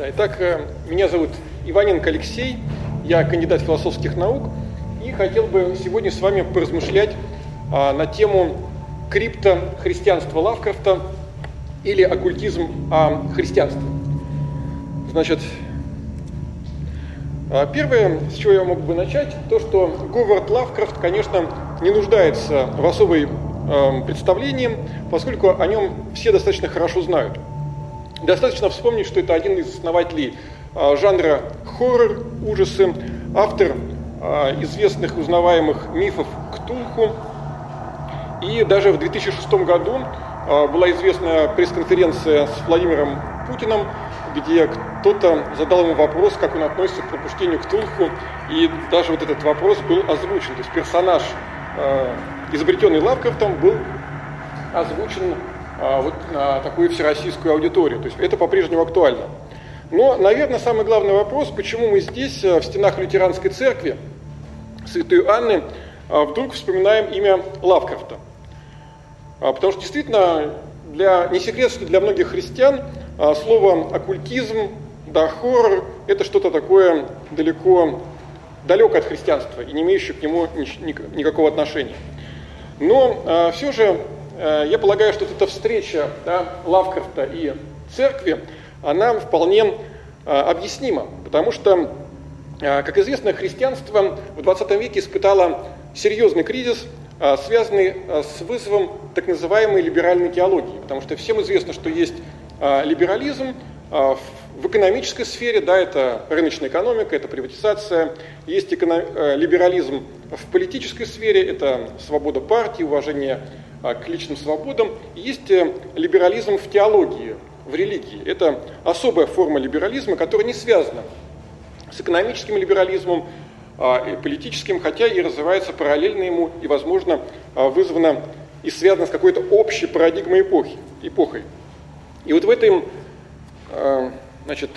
Да, итак, э, меня зовут Иваненко Алексей, я кандидат философских наук и хотел бы сегодня с вами поразмышлять а, на тему крипто христианства Лавкрафта или оккультизм а, христианства. Значит, а, первое, с чего я мог бы начать, то, что Говард Лавкрафт, конечно, не нуждается в особой э, представлении, поскольку о нем все достаточно хорошо знают. Достаточно вспомнить, что это один из основателей а, жанра хоррор, ужасы, автор а, известных узнаваемых мифов Ктулху. И даже в 2006 году а, была известная пресс-конференция с Владимиром Путиным, где кто-то задал ему вопрос, как он относится к пропущению Ктулху, и даже вот этот вопрос был озвучен. То есть персонаж, изобретенный Лавкрафтом, был озвучен вот на такую всероссийскую аудиторию. То есть это по-прежнему актуально. Но, наверное, самый главный вопрос, почему мы здесь, э, в стенах лютеранской церкви, Святой Анны, э, вдруг вспоминаем имя Лавкрафта. А, потому что действительно, для, не секрет, что для многих христиан а, слово оккультизм, да, хоррор – это что-то такое далеко, далеко от христианства и не имеющее к нему никакого отношения. Но все же Э, я полагаю, что эта встреча да, Лавкрафта и церкви, она вполне э, объяснима, потому что, э, как известно, христианство в 20 веке испытало серьезный кризис, связанный с вызовом так называемой либеральной теологии, потому что всем известно, что есть либерализм в экономической сфере, да, это рыночная экономика, это приватизация, есть либерализм в политической сфере, это свобода партии, уважение к личным свободам. Есть э, либерализм в теологии, в религии. Это особая форма либерализма, которая не связана с экономическим либерализмом, а, и политическим, хотя и развивается параллельно ему и, возможно, а, вызвана и связана с какой-то общей парадигмой эпохи, эпохой. И вот в этом, значит,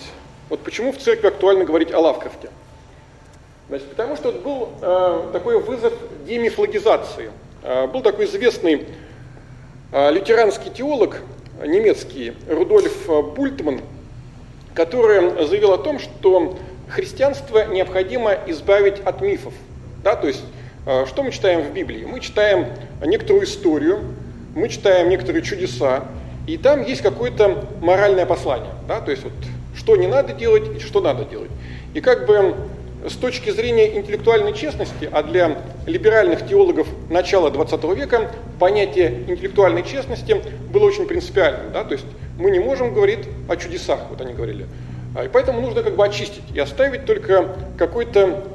вот почему в церкви актуально говорить о Лавкрафте? Значит, потому что был такой вызов демифлогизации – а, был такой известный а, лютеранский теолог немецкий Рудольф Бультман, который заявил о том, что христианство необходимо избавить от мифов. Да, то есть, а, что мы читаем в Библии? Мы читаем некоторую историю, мы читаем некоторые чудеса, и там есть какое-то моральное послание. Да, то есть, вот, что не надо делать и что надо делать. И как бы с точки зрения интеллектуальной честности, а для либеральных теологов начала XX века понятие интеллектуальной честности было очень принципиальным. Да? То есть мы не можем говорить о чудесах, вот они говорили. А, и поэтому нужно как бы очистить и оставить только какое-то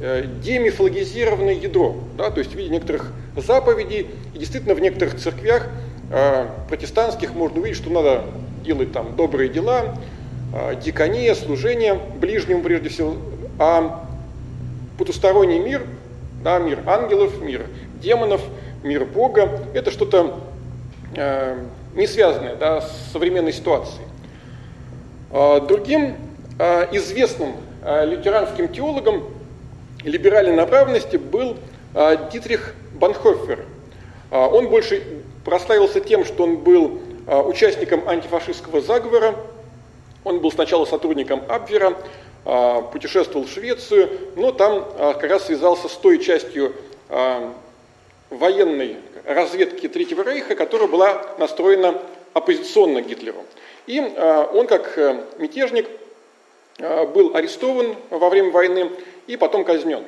э, демифологизированное ядро, да, то есть в виде некоторых заповедей, и действительно в некоторых церквях э, протестантских можно увидеть, что надо делать там добрые дела, э, дикония, служение ближнему прежде всего, а потусторонний мир, да, мир ангелов, мир демонов, мир Бога, это что-то э, не связанное да, с современной ситуацией. А другим э, известным э, лютеранским теологом либеральной направленности был э, Дитрих Банхофер. Э, он больше прославился тем, что он был э, участником антифашистского заговора, он был сначала сотрудником Абвера, а, путешествовал в Швецию, но там а, как раз связался с той частью а, военной разведки Третьего Рейха, которая была настроена оппозиционно Гитлеру. И он, как э, мятежник, был арестован во время войны и потом казнен.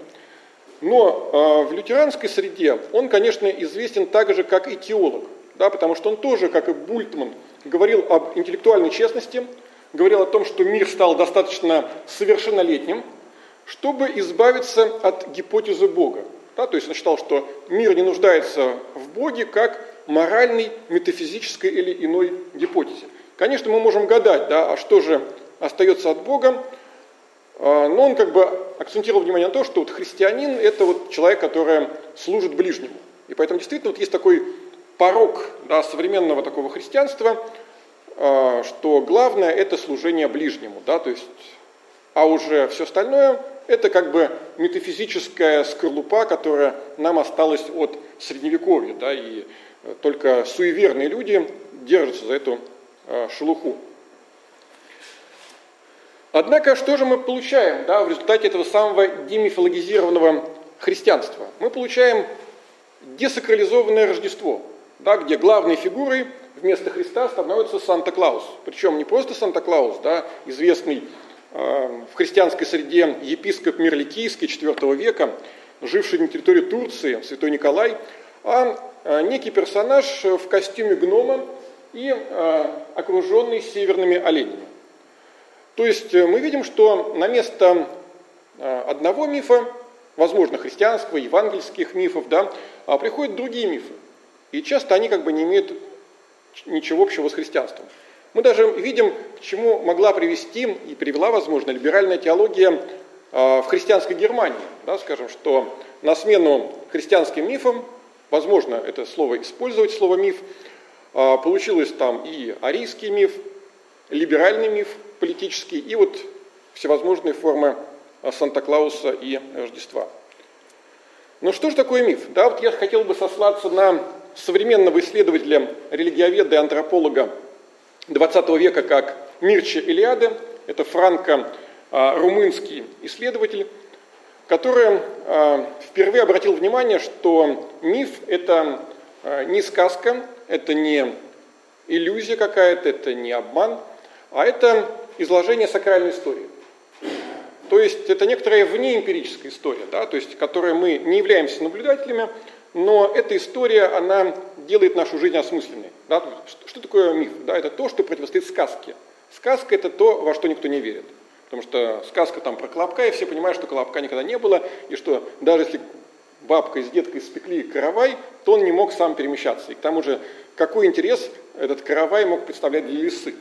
Но в лютеранской среде он, конечно, известен так же, как и теолог, да, потому что он тоже, как и Бультман, говорил об интеллектуальной честности, говорил о том, что мир стал достаточно совершеннолетним, чтобы избавиться от гипотезы Бога. Да, то есть он считал, что мир не нуждается в Боге как моральной, метафизической или иной гипотезе. Конечно, мы можем гадать, да, а что же остается от Бога, а, но он как бы акцентировал внимание на то, что вот христианин – это вот человек, который служит ближнему. И поэтому действительно вот есть такой порог да, современного такого христианства – что главное это служение ближнему, да, то есть, а уже все остальное это как бы метафизическая скорлупа, которая нам осталась от средневековья, да, и только суеверные люди держатся за эту а, шелуху. Однако, что же мы получаем да, в результате этого самого демифологизированного христианства? Мы получаем десакрализованное Рождество, да, где главной фигурой вместо Христа становится Санта-Клаус. Причем не просто Санта-Клаус, да, известный э, в христианской среде епископ Мирликийский IV века, живший на территории Турции, святой Николай, а э, некий персонаж в костюме гнома и э, окруженный северными оленями. То есть э, мы видим, что на место э, одного мифа, возможно, христианского, евангельских мифов, да, а приходят другие мифы. И часто они как бы не имеют ничего общего с христианством. Мы даже видим, к чему могла привести и привела, возможно, либеральная теология в христианской Германии. Да, скажем, что на смену христианским мифам, возможно, это слово использовать, слово миф, получилось там и арийский миф, либеральный миф политический и вот всевозможные формы Санта-Клауса и Рождества. Но что же такое миф? Да, вот я хотел бы сослаться на современного исследователя, религиоведа и антрополога XX века, как Мирча Илиады, это франко-румынский исследователь, который а, впервые обратил внимание, что миф – это а, не сказка, это не иллюзия какая-то, это не обман, а это изложение сакральной истории. То есть это некоторая внеэмпирическая история, да, то есть, которой мы не являемся наблюдателями, но эта история, она делает нашу жизнь осмысленной. Да? Что такое миф? Да, это то, что противостоит сказке. Сказка – это то, во что никто не верит. Потому что сказка там про Колобка, и все понимают, что Колобка никогда не было, и что даже если бабка с деткой спекли каравай, то он не мог сам перемещаться. И к тому же, какой интерес этот каравай мог представлять для лисы?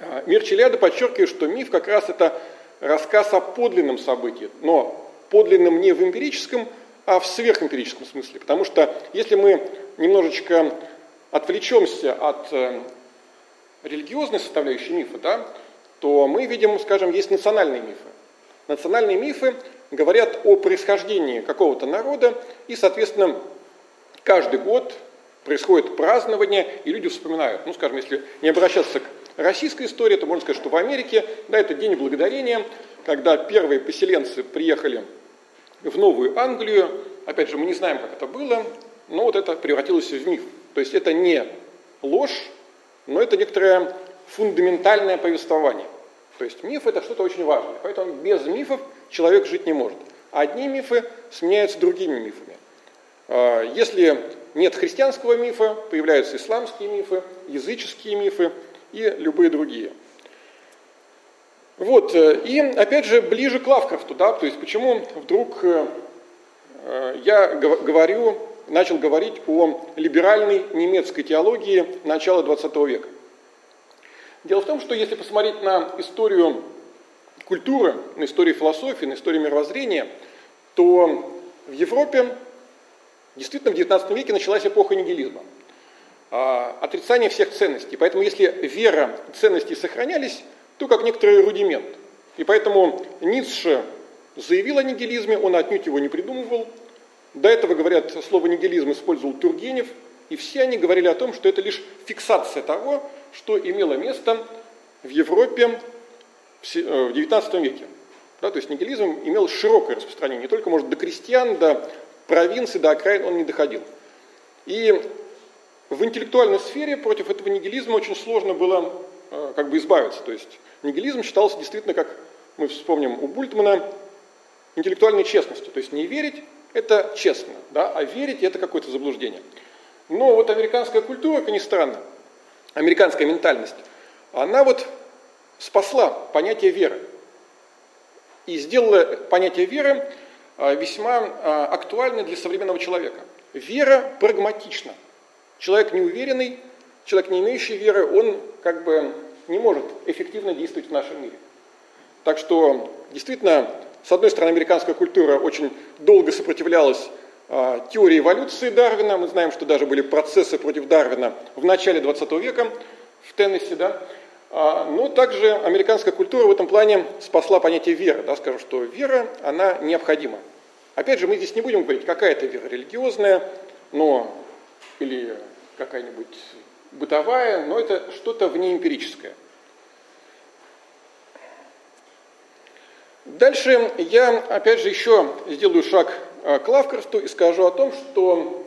А, Мир Челяда подчеркивает, что миф как раз это рассказ о подлинном событии, но подлинном не в эмпирическом, а в сверхэмпирическом смысле. Потому что если мы немножечко отвлечемся от э, религиозной составляющей мифа, да, то мы видим, скажем, есть национальные мифы. Национальные мифы говорят о происхождении какого-то народа, и, соответственно, каждый год происходит празднование, и люди вспоминают. Ну, скажем, если не обращаться к российской истории, то можно сказать, что в Америке, да, это День Благодарения, когда первые поселенцы приехали в Новую Англию, опять же, мы не знаем, как это было, но вот это превратилось в миф. То есть это не ложь, но это некоторое фундаментальное повествование. То есть миф это что-то очень важное, поэтому без мифов человек жить не может. Одни мифы сменяются другими мифами. А, если нет христианского мифа, появляются исламские мифы, языческие мифы и любые другие. Вот, э, и опять же ближе к Лавкрафту, да, то есть почему вдруг э, э, я говорю, начал говорить о либеральной немецкой теологии начала XX века. Дело в том, что если посмотреть на историю культуры, на историю философии, на историю мировоззрения, то в Европе действительно в XIX веке началась эпоха нигилизма. А, отрицание всех ценностей. Поэтому если вера и ценности сохранялись, то как некоторый рудимент. И поэтому Ницше заявил о нигилизме, он отнюдь его не придумывал. До этого, говорят, слово нигилизм использовал Тургенев, и все они говорили о том, что это лишь фиксация того, что имело место в Европе в XIX э, веке. Да, то есть нигилизм имел широкое распространение, не только, может, до крестьян, до провинции, до окраин он не доходил. И в интеллектуальной сфере против этого нигилизма очень сложно было как бы избавиться. То есть нигилизм считался действительно, как мы вспомним у Бультмана, интеллектуальной честностью. То есть не верить – это честно, да, а верить – это какое-то заблуждение. Но вот американская культура, как ни странно, американская ментальность, она вот спасла понятие веры и сделала понятие веры а, весьма а, актуальным для современного человека. Вера прагматична. Человек неуверенный, человек, не имеющий веры, он как бы не может эффективно действовать в нашем мире. Так что действительно, с одной стороны, американская культура очень долго сопротивлялась а, теории эволюции Дарвина. Мы знаем, что даже были процессы против Дарвина в начале 20 века в Теннесси, да. А, но также американская культура в этом плане спасла понятие веры. Да, скажем, что вера, она необходима. Опять же, мы здесь не будем говорить, какая это вера, религиозная, но или какая-нибудь бытовая, но это что-то внеэмпирическое. Дальше я, опять же, еще сделаю шаг э, к Лавкрафту и скажу о том, что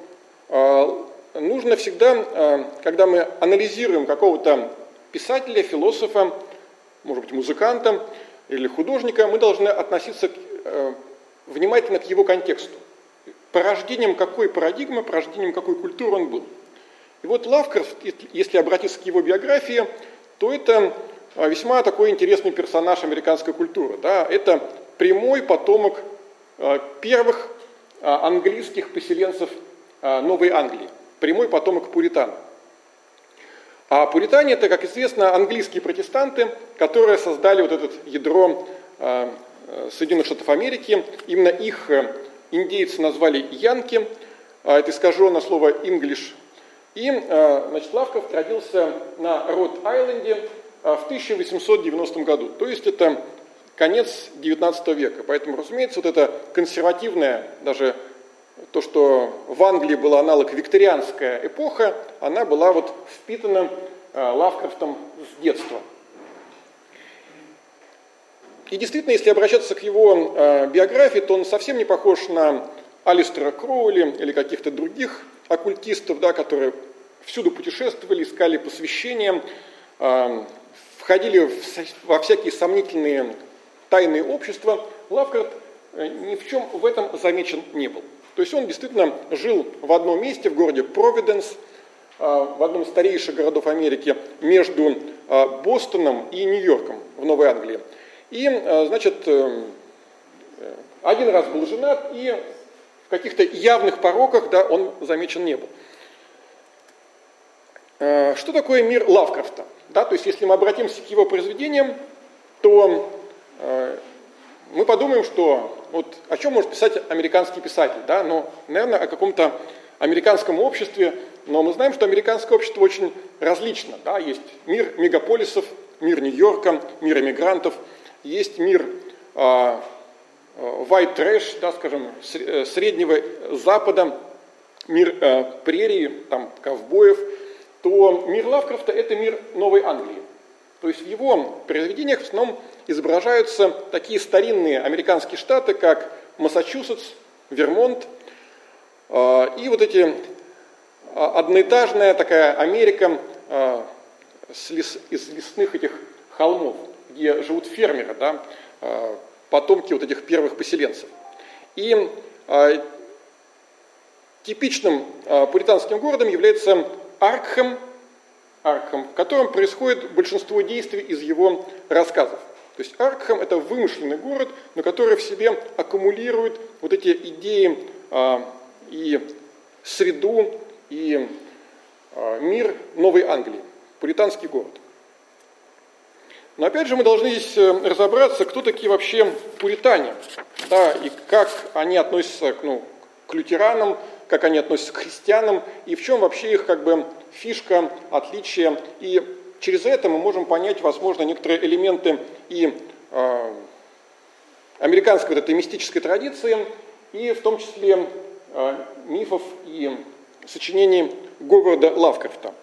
э, нужно всегда, э, когда мы анализируем какого-то писателя, философа, может быть, музыканта или художника, мы должны относиться внимательно к его контексту. Порождением какой парадигмы, порождением какой культуры он был. И вот Лавкрафт, если обратиться к его биографии, то это а, весьма такой интересный персонаж американской культуры. Да? Это прямой потомок а, первых а, английских поселенцев Новой Англии, прямой потомок пуритан. А пуритане это, как известно, английские протестанты, которые создали вот это ядро Соединенных Штатов Америки. Именно их э, индейцы назвали янки, это искаженное слово English. И, значит, Лавков родился на Род-Айленде, а, в 1890 году. То есть это конец 19 века. Поэтому, разумеется, вот эта консервативная, даже то, что в Англии была аналог викторианская эпоха, она была вот впитана а, Лавкрафтом с детства. И действительно, если обращаться к его биографии, то он совсем не похож на Алистера Кроули или каких-то других оккультистов, да, которые всюду путешествовали, искали посвящения, входили во всякие сомнительные тайные общества, Лавкрафт э, ни в чем в этом замечен не был. То есть он действительно жил в одном месте, в городе Провиденс, э, в одном из старейших городов Америки, между э, Бостоном и Нью-Йорком в Новой Англии. И, значит, один раз был женат, и в каких-то явных пороках да, он замечен не был. Что такое мир Лавкрафта? Да, то есть если мы обратимся к его произведениям, то э, мы подумаем, что вот о чем может писать американский писатель, да, но, наверное, о каком-то американском обществе, но мы знаем, что американское общество очень различно, да, есть мир мегаполисов, мир Нью-Йорка, мир эмигрантов, есть мир э, э white trash, да, скажем, э, среднего Запада, мир э, прерии, там, ковбоев – то мир Лавкрафта – это мир Новой Англии. То есть в его произведениях в основном изображаются такие старинные американские штаты, как Массачусетс, Вермонт, а, и вот эти а, одноэтажная такая Америка а, из лесных этих холмов, где живут фермеры, да, потомки вот этих первых поселенцев. И типичным пуританским городом является Аркхем, Аркхем, в котором происходит большинство действий из его рассказов. То есть Аркхем – это вымышленный город, но который в себе аккумулирует вот эти идеи а, и среду, и мир Новой Англии, пуританский город. Но опять же мы должны здесь э, разобраться, кто такие вообще пуритане, да, и как они относятся ну, к лютеранам, как они относятся к христианам, и в чем вообще их как бы фишка, отличие. И через это мы можем понять, возможно, некоторые элементы и э, американской вот этой мистической традиции, и в том числе э, мифов и сочинений Говарда Лавкрафта.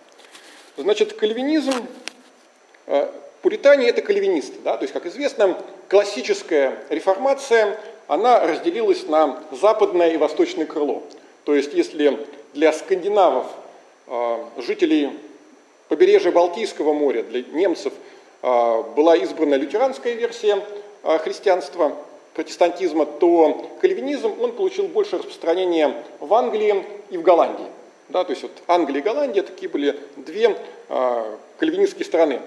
Значит, кальвинизм, э, пуритане – это кальвинисты. Да? То есть, как известно, классическая реформация, она разделилась на западное и восточное крыло. То есть если для скандинавов, а, жителей побережья Балтийского моря, для немцев а, была избрана лютеранская версия а, христианства, протестантизма, то кальвинизм, он получил больше распространения в Англии и в Голландии. Да, то есть вот Англия и Голландия такие были две кальвинистские страны.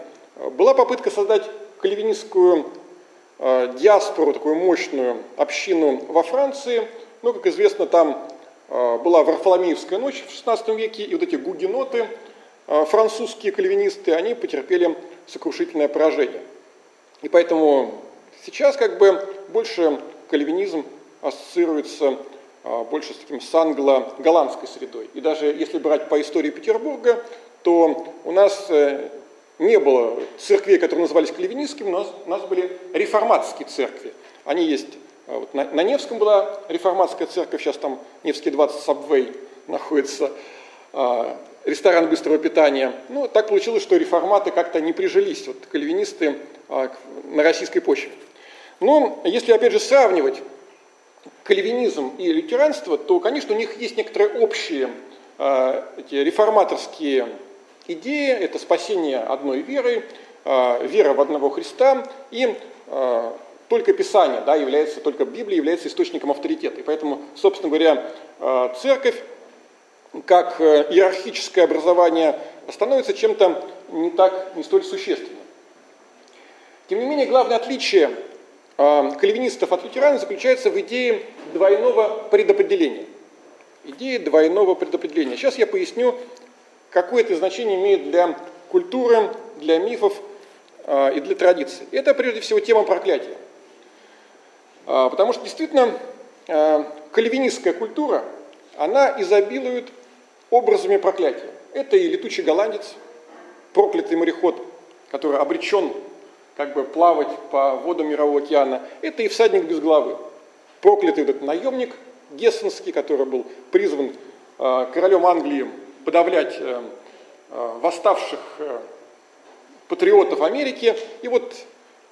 Была попытка создать кальвинистскую э, диаспору, такую мощную общину во Франции, но, как известно, там а, была Варфоломеевская ночь в XVI веке, и вот эти гугеноты, а, французские кальвинисты, они потерпели сокрушительное поражение. И поэтому сейчас как бы больше кальвинизм ассоциируется а, больше с таким с англо-голландской средой. И даже если брать по истории Петербурга, то у нас э, не было церквей, которые назывались кальвинистскими, у нас, у нас были реформатские церкви. Они есть а вот на, на Невском была реформатская церковь, сейчас там Невский 20 Сабвей находится, а, ресторан быстрого питания. Ну, так получилось, что реформаты как-то не прижились, вот кальвинисты а, на российской почве. Но если, опять же, сравнивать кальвинизм и лютеранство, то, конечно, у них есть некоторые общие э, эти реформаторские идеи. Это спасение одной веры, э, вера в одного Христа и э, только Писание да, является, только Библия является источником авторитета. И поэтому, собственно говоря, э, церковь как э, иерархическое образование становится чем-то не так, не столь существенным. Тем не менее, главное отличие кальвинистов от лютеран заключается в идее двойного предопределения. Идея двойного предопределения. Сейчас я поясню, какое это значение имеет для культуры, для мифов и для традиций. Это прежде всего тема проклятия. А, потому что действительно а, кальвинистская культура, она изобилует образами проклятия. Это и летучий голландец, проклятый мореход, который обречен как бы плавать по водам Мирового океана. Это и всадник без главы, проклятый этот наемник Гессенский, который был призван а, королем Англии подавлять э, восставших э, патриотов Америки. И вот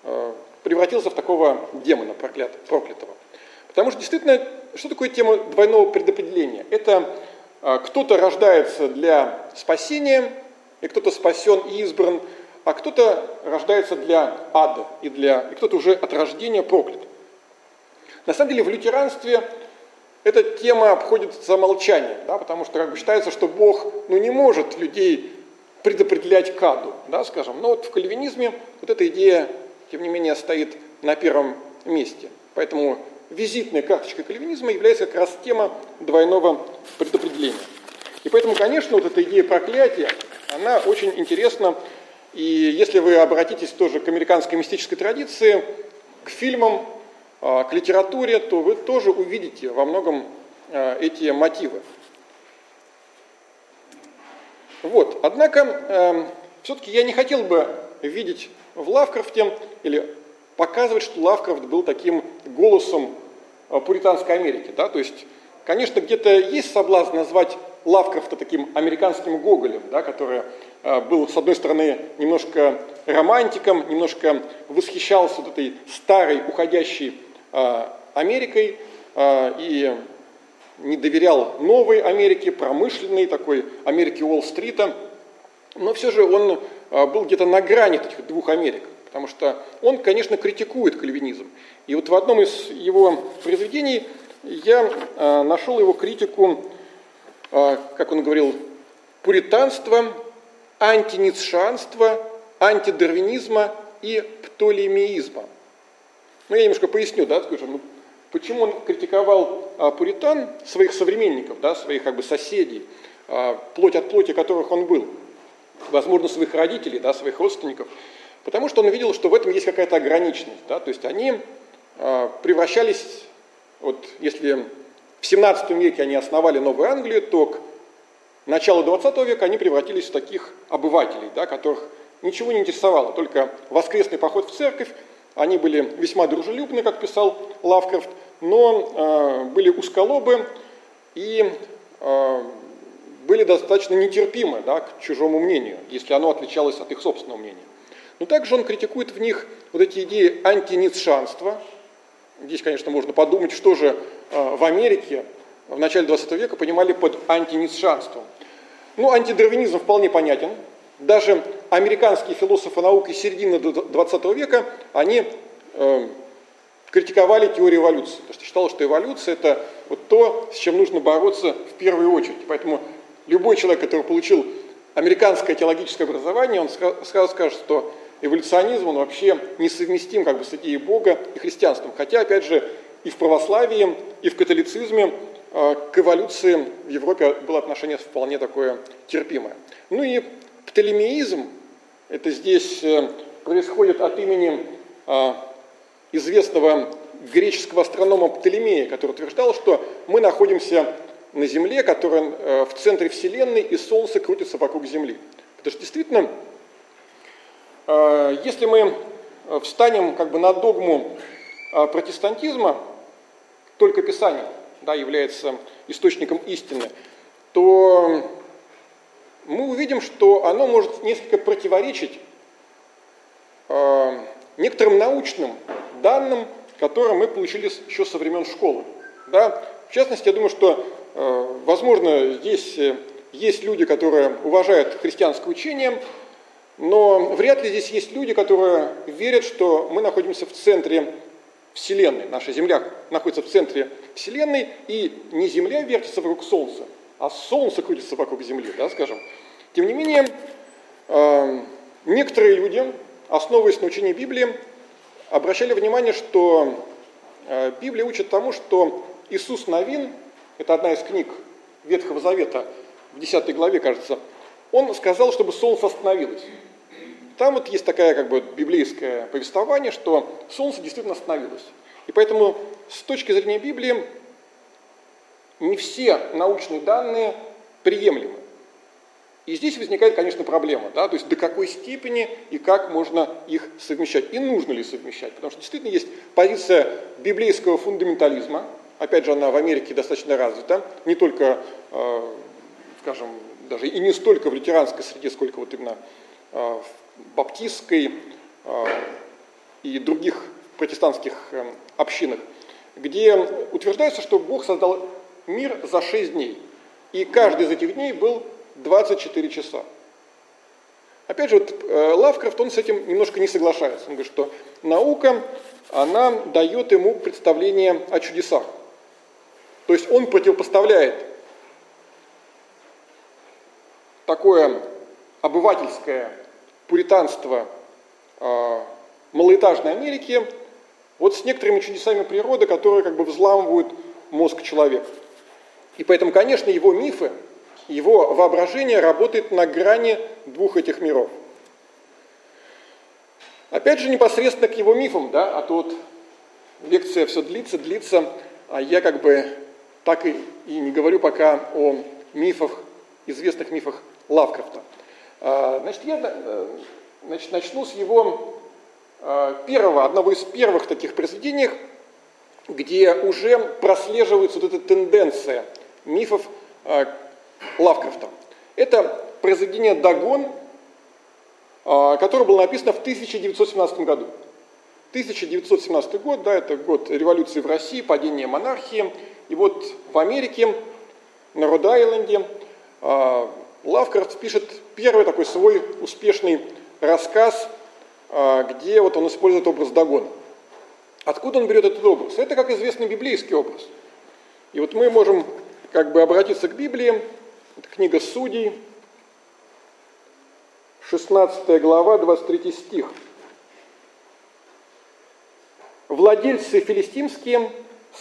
э, превратился в такого демона проклятого. Потому что действительно, что такое тема двойного предопределения? Это кто-то рождается для спасения, и кто-то спасен и избран, а кто-то рождается для ада, и, для, и кто-то уже от рождения проклят. На самом деле в лютеранстве эта тема обходится молчанием, да, потому что как бы, считается, что Бог ну, не может людей предопределять к аду, да, скажем. Но вот в кальвинизме вот эта идея тем не менее, стоит на первом месте. Поэтому визитной карточкой кальвинизма является как раз тема двойного предопределения. И поэтому, конечно, вот эта идея проклятия, она очень интересна. И если вы обратитесь тоже к американской мистической традиции, к фильмам, к литературе, то вы тоже увидите во многом а, эти мотивы. Вот. Однако, эм, все-таки я не хотел бы видеть в Лавкрафте или показывать, что Лавкрафт был таким голосом пуританской Америки. Да? То есть, конечно, где-то есть соблазн назвать Лавкрафта таким американским Гоголем, да, который был, с одной стороны, немножко романтиком, немножко восхищался вот этой старой, уходящей Америкой и не доверял новой Америке, промышленной, такой Америке Уолл-стрита. Но все же он а, был где-то на грани этих двух Америк, потому что он, конечно, критикует кальвинизм. И вот в одном из его произведений я а, нашел его критику, а, как он говорил, пуританства, антиницшанства, антидарвинизма и птолемеизма. Ну, я немножко поясню, да, скажем, ну, почему он критиковал а, пуритан, своих современников, да, своих как бы соседей, а, плоть от плоти которых он был – возможно, своих родителей, да, своих родственников, потому что он увидел, что в этом есть какая-то ограниченность. Да, то есть они э, превращались, вот если в 17 веке они основали Новую Англию, то к началу 20 века они превратились в таких обывателей, да, которых ничего не интересовало, только воскресный поход в церковь, они были весьма дружелюбны, как писал Лавкрафт, но э, были усколобы и э, были достаточно нетерпимы да, к чужому мнению, если оно отличалось от их собственного мнения. Но также он критикует в них вот эти идеи антиницшанства. Здесь, конечно, можно подумать, что же э, в Америке в начале 20 века понимали под антиницшанством. Ну, антидарвинизм вполне понятен. Даже американские философы науки середины 20 века, они э, критиковали теорию эволюции, потому что считалось, что эволюция это вот то, с чем нужно бороться в первую очередь. Поэтому любой человек, который получил американское теологическое образование, он сразу скажет, что эволюционизм, он вообще несовместим как бы с идеей Бога и христианством. Хотя, опять же, и в православии, и в католицизме э, к эволюции в Европе было отношение вполне такое терпимое. Ну и птолемеизм, это здесь э, происходит от имени э, известного греческого астронома Птолемея, который утверждал, что мы находимся на Земле, которая э, в центре Вселенной, и Солнце крутится вокруг Земли. Потому что действительно, э, если мы встанем как бы на догму протестантизма, только Писание да, является источником истины, то мы увидим, что оно может несколько противоречить некоторым научным данным, которые мы получили еще со времен школы. Да? В частности, я думаю, что, э, возможно, здесь э, есть люди, которые уважают христианское учение, но вряд ли здесь есть люди, которые верят, что мы находимся в центре Вселенной. Наша Земля находится в центре Вселенной, и не Земля вертится вокруг Солнца, а Солнце крутится вокруг Земли, да, скажем. Тем не менее, э, некоторые люди, основываясь на учении Библии, обращали внимание, что э, Библия учит тому, что Иисус Новин, это одна из книг Ветхого Завета, в 10 главе, кажется, он сказал, чтобы солнце остановилось. Там вот есть такая как бы библейское повествование, что солнце действительно остановилось. И поэтому с точки зрения Библии не все научные данные приемлемы. И здесь возникает, конечно, проблема, да, то есть до какой степени и как можно их совмещать, и нужно ли совмещать, потому что действительно есть позиция библейского фундаментализма, опять же, она в Америке достаточно развита, не только, э, скажем, даже и не столько в лютеранской среде, сколько вот именно э, в баптистской э, и других протестантских общинах, где утверждается, что Бог создал мир за шесть дней, и каждый из этих дней был 24 часа. Опять же, вот, э, Лавкрафт, он с этим немножко не соглашается. Он говорит, что наука, она дает ему представление о чудесах. То есть он противопоставляет такое обывательское пуританство э, малоэтажной Америки вот с некоторыми чудесами природы, которые как бы взламывают мозг человека. И поэтому, конечно, его мифы, его воображение работает на грани двух этих миров. Опять же, непосредственно к его мифам, да, а то вот лекция все длится, длится, а я как бы так и, и не говорю пока о мифах, известных мифах Лавкрафта. А, значит, я э, значит, начну с его а, первого, одного из первых таких произведений, где уже прослеживается вот эта тенденция мифов Лавкрафта. Это произведение «Дагон», а, которое было написано в 1917 году. 1917 год, да, это год революции в России, падения монархии. И вот в Америке, на Род-Айленде, а, Лавкрафт пишет первый такой свой успешный рассказ, а, где вот он использует образ Дагона. Откуда он берет этот образ? Это, как известный библейский образ. И вот мы можем как бы обратиться к Библии это книга Судей, 16 глава, 23 стих. Владельцы филистимские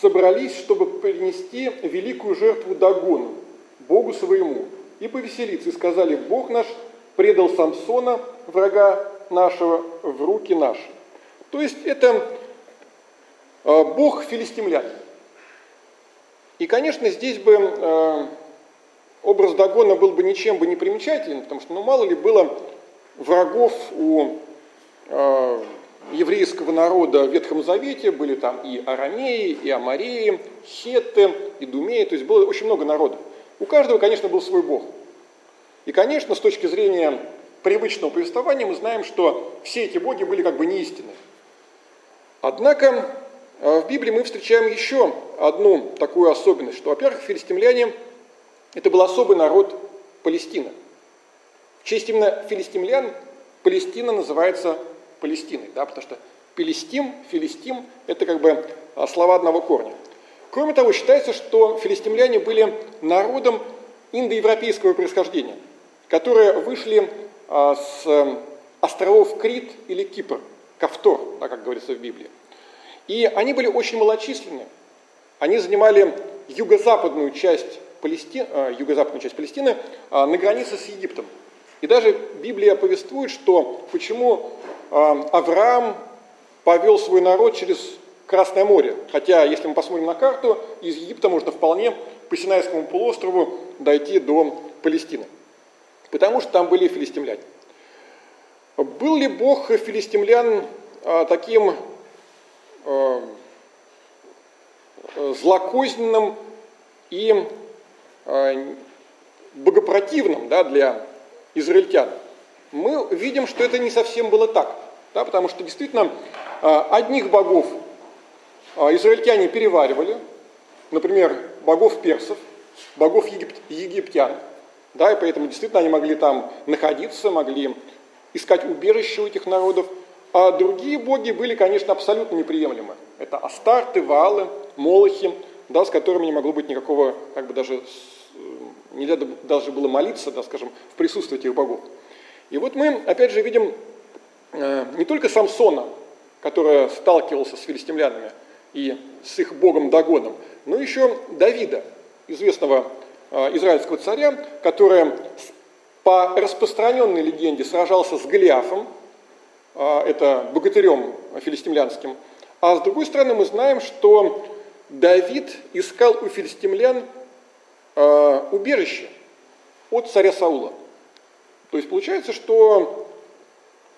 собрались, чтобы принести великую жертву Дагону, Богу своему, и повеселиться, и сказали, Бог наш предал Самсона, врага нашего, в руки наши. То есть это а, Бог филистимлян. И, конечно, здесь бы а, образ Дагона был бы ничем бы не примечателен, потому что, ну, мало ли было врагов у э, еврейского народа в Ветхом Завете, были там и арамеи, и амареи, хетты, и думеи, то есть было очень много народов. У каждого, конечно, был свой бог. И, конечно, с точки зрения привычного повествования мы знаем, что все эти боги были как бы неистинны. Однако э, в Библии мы встречаем еще одну такую особенность, что, во-первых, филистимляне – это был особый народ Палестины. В честь именно филистимлян Палестина называется Палестиной, да, потому что Пелестим, Филистим – это как бы а, слова одного корня. Кроме того, считается, что филистимляне были народом индоевропейского происхождения, которые вышли а, с э, островов Крит или Кипр, Кавтор, да, как говорится в Библии. И они были очень малочисленны. Они занимали юго-западную часть Палестин, э, юго-западную часть Палестины, э, на границе с Египтом. И даже Библия повествует, что почему э, Авраам повел свой народ через Красное море. Хотя, если мы посмотрим на карту, из Египта можно вполне по Синайскому полуострову дойти до Палестины. Потому что там были филистимляне. Был ли Бог филистимлян таким злокозненным и Э, богопротивным да, для израильтян, мы видим, что это не совсем было так. Да, потому что действительно Одних богов израильтяне переваривали, например, богов персов, богов егип... египтян, да, и поэтому действительно они могли там находиться, могли искать убежище у этих народов, а другие боги были, конечно, абсолютно неприемлемы. Это Астарты, Ваалы, Молохи, да, с которыми не могло быть никакого, как бы даже, э, нельзя даже было молиться, да, скажем, в присутствии этих богов. И вот мы, опять же, видим э, не только Самсона, который сталкивался с филистимлянами и с их богом Дагоном, но еще Давида, известного э, израильского царя, который по распространенной легенде сражался с Голиафом, это богатырем филистимлянским, а с другой стороны мы знаем, что Давид искал у филистимлян э, убежище от царя Саула. То есть получается, что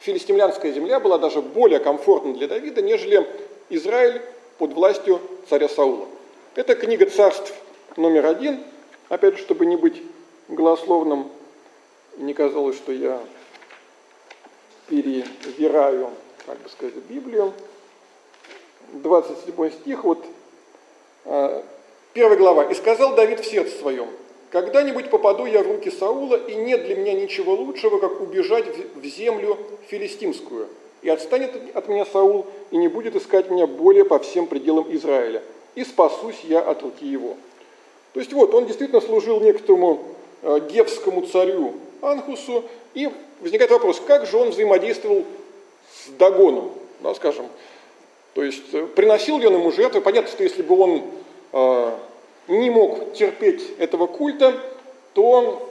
филистимлянская земля была даже более комфортна для Давида, нежели Израиль под властью царя Саула. Это книга царств номер один, опять же, чтобы не быть голословным, не казалось, что я перевираю, как бы сказать, Библию. 27 стих, вот а, первая глава. «И сказал Давид в сердце своем, когда-нибудь попаду я в руки Саула, и нет для меня ничего лучшего, как убежать в землю филистимскую. И отстанет от меня Саул, и не будет искать меня более по всем пределам Израиля. И спасусь я от руки его». То есть вот, он действительно служил некоторому э, гевскому царю Анхусу, и возникает вопрос, как же он взаимодействовал с Дагоном, да, скажем, то есть э, приносил ли он ему жертвы? Понятно, что если бы он э, не мог терпеть этого культа, то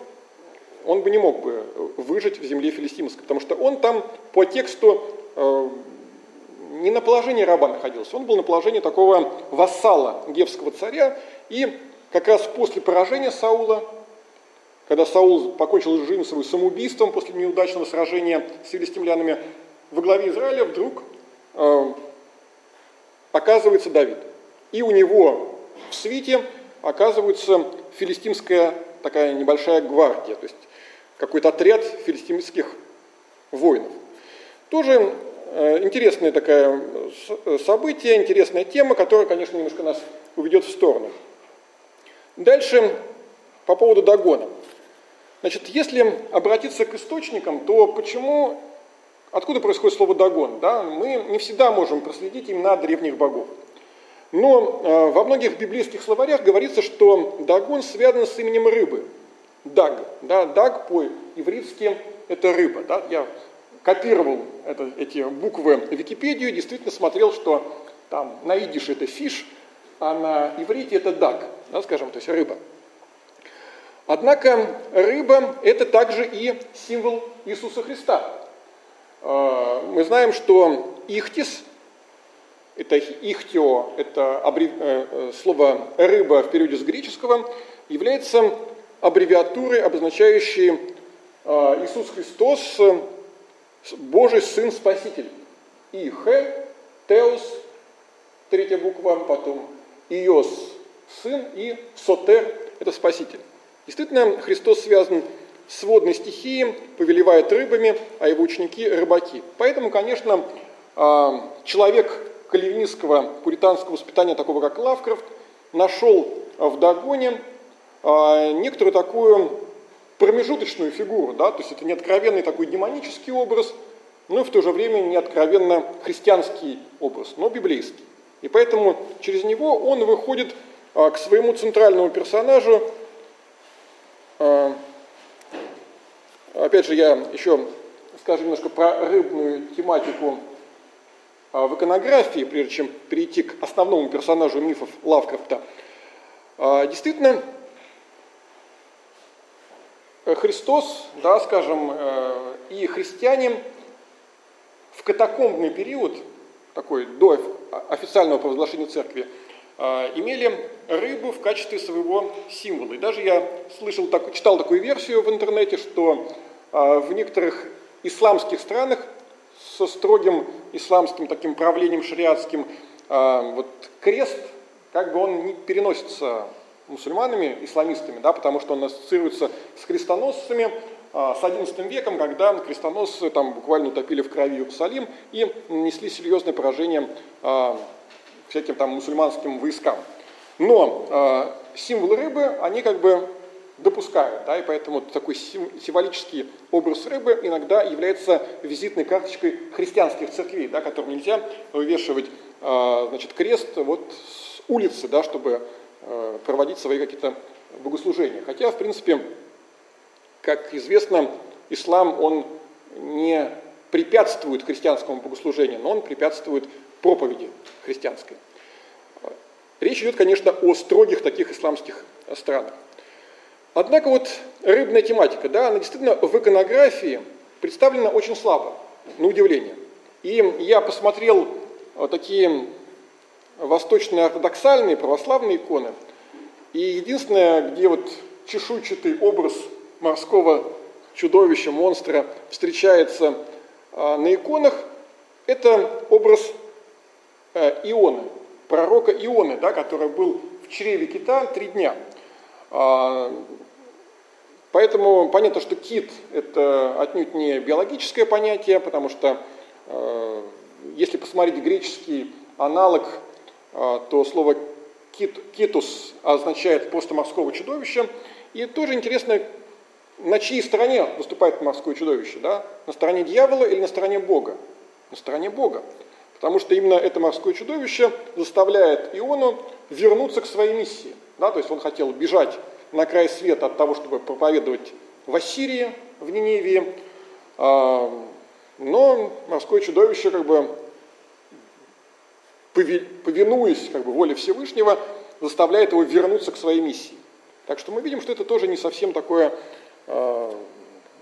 он бы не мог бы выжить в земле филистимской, потому что он там по тексту э, не на положении раба находился, он был на положении такого вассала гевского царя, и как раз после поражения Саула, когда Саул покончил жизнь свою самоубийством после неудачного сражения с филистимлянами, во главе Израиля вдруг э, оказывается Давид. И у него в свите оказывается филистимская такая небольшая гвардия, то есть какой-то отряд филистимских воинов. Тоже э, интересное такое событие, интересная тема, которая, конечно, немножко нас уведет в сторону. Дальше по поводу Дагона. Значит, если обратиться к источникам, то почему Откуда происходит слово «дагон»? Да? Мы не всегда можем проследить имена древних богов. Но э, во многих библейских словарях говорится, что Дагон связан с именем рыбы. Даг. Да? Даг по-ивритски это рыба. Да? Я копировал это, эти буквы в Википедию, действительно смотрел, что там на идише это фиш, а на иврите это даг, да, скажем, то есть рыба. Однако рыба – это также и символ Иисуса Христа. А, мы знаем, что ихтис, это ихтио, это э, э, слово рыба в периоде с греческого, является аббревиатурой, обозначающей а, Иисус Христос, Божий Сын Спаситель. И Х, Теос, третья буква, потом Иос, Сын, и Сотер, это Спаситель. Действительно, Христос связан с водной стихией, повелевает рыбами, а его ученики – рыбаки. Поэтому, конечно, а, человек кальвинистского пуританского воспитания, такого как Лавкрафт, нашел в Дагоне а, некоторую такую промежуточную фигуру, да, то есть это не откровенный такой демонический образ, но в то же время не откровенно христианский образ, но библейский. И поэтому через него он выходит а, к своему центральному персонажу, Опять же, я еще скажу немножко про рыбную тематику а, в иконографии, прежде чем перейти к основному персонажу мифов Лавкрафта. А, действительно, Христос, да, скажем, э, и христиане в катакомбный период, такой до официального провозглашения церкви, а, имели рыбу в качестве своего символа. И даже я слышал, читал такую версию в интернете, что а, в некоторых исламских странах со строгим исламским таким правлением шариатским, а, вот крест, как бы он не переносится мусульманами, исламистами, да, потому что он ассоциируется с крестоносцами, с XI веком, когда крестоносцы там буквально утопили в крови Иерусалим и нанесли серьезное поражение всяким там мусульманским войскам. Но символы рыбы, они как бы допускают, да, и поэтому такой символический образ рыбы иногда является визитной карточкой христианских церквей, да, которым нельзя вывешивать значит, крест вот с улицы, да, чтобы проводить свои какие-то богослужения. Хотя, в принципе, как известно, ислам, он не препятствует христианскому богослужению, но он препятствует проповеди христианской. Речь идет, конечно, о строгих таких исламских странах. Однако вот рыбная тематика, да, она действительно в иконографии представлена очень слабо, на удивление. И я посмотрел вот такие восточные ортодоксальные православные иконы, и единственное, где вот чешуйчатый образ морского чудовища, монстра встречается а, на иконах, это образ а, Ионы, пророка Ионы, да, который был в чреве кита три дня. А, поэтому понятно, что кит – это отнюдь не биологическое понятие, потому что а, если посмотреть греческий аналог, а, то слово кит, китус означает просто морского чудовища. И тоже интересно, на чьей стороне выступает морское чудовище, да? На стороне дьявола или на стороне Бога? На стороне Бога. Потому что именно это морское чудовище заставляет Иону вернуться к своей миссии. Да? То есть он хотел бежать на край света от того, чтобы проповедовать в Ассирии, в Ниневии, а, но морское чудовище, как бы, повинуясь как бы, воле Всевышнего, заставляет его вернуться к своей миссии. Так что мы видим, что это тоже не совсем такое э,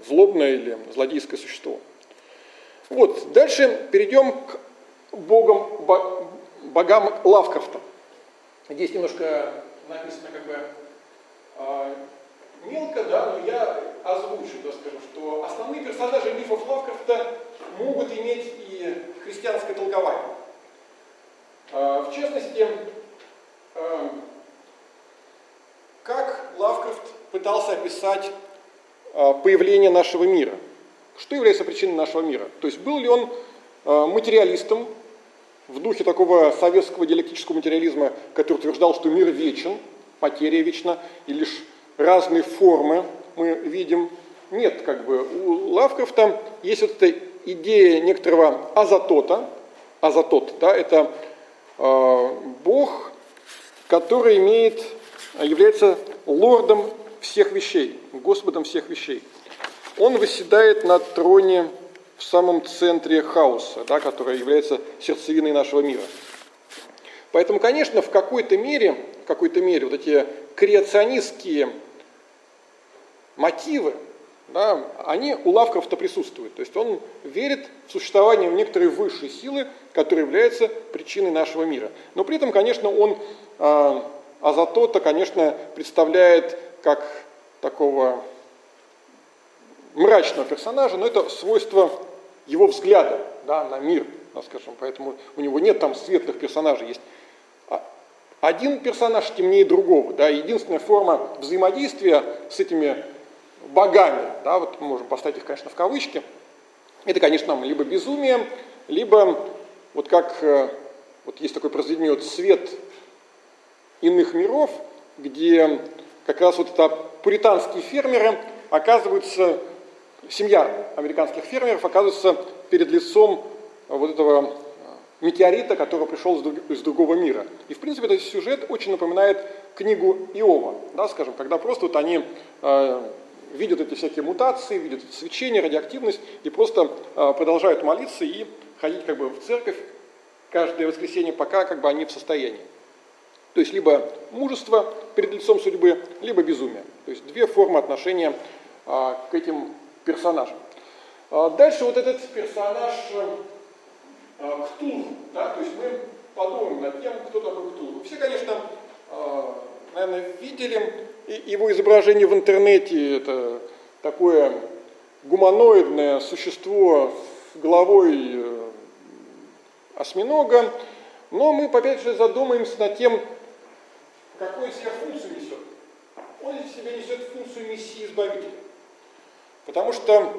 злобное или злодейское существо. Вот, дальше перейдем к богам, богам Лавкрафта. Здесь немножко написано как бы э, мелко, да, но я озвучу, да, скажу, что основные персонажи мифов Лавкрафта могут иметь и христианское толкование. Э, в частности, э, как Лавкрафт пытался описать появление нашего мира. Что является причиной нашего мира? То есть был ли он материалистом, в духе такого советского диалектического материализма, который утверждал, что мир вечен, материя вечна, и лишь разные формы мы видим. Нет, как бы у Лавкрафта есть вот эта идея некоторого азотота. Азотот, да, это э, бог, который имеет, является лордом всех вещей, господом всех вещей. Он восседает на троне в самом центре хаоса, да, который является сердцевиной нашего мира. Поэтому, конечно, в какой-то мере, в какой-то мере вот эти креационистские мотивы, да, они у Лавкрафта присутствуют. То есть он верит в существование некоторой высшей силы, которая является причиной нашего мира. Но при этом, конечно, он э, Азатота, конечно, представляет как такого мрачного персонажа, но это свойство его взгляда да, на мир, да, скажем, поэтому у него нет там светлых персонажей, есть один персонаж темнее другого, да, единственная форма взаимодействия с этими богами, да, вот мы можем поставить их, конечно, в кавычки, это, конечно, либо безумие, либо вот как э, вот есть такое произведение вот «Свет иных миров», где как раз вот это пуританские фермеры оказываются семья американских фермеров оказывается перед лицом вот этого э, метеорита, который пришел из другого мира. И, в принципе, этот сюжет очень напоминает книгу Иова, да, скажем, когда просто вот они э, видят эти всякие мутации, видят свечение, радиоактивность, и просто э, продолжают молиться и ходить как бы в церковь каждое воскресенье, пока как бы они в состоянии. То есть либо мужество перед лицом судьбы, либо безумие. То есть две формы отношения э, к этим персонажем. А дальше вот этот персонаж э, Ктулху, да, то есть мы подумаем над тем, кто такой Ктулху. Все, конечно, э, наверное, видели его изображение в интернете, это такое гуманоидное существо с головой э, осьминога, но мы опять же задумаемся над тем, какую себя функцию несет. Он из себя несет функцию мессии избавителя. Потому что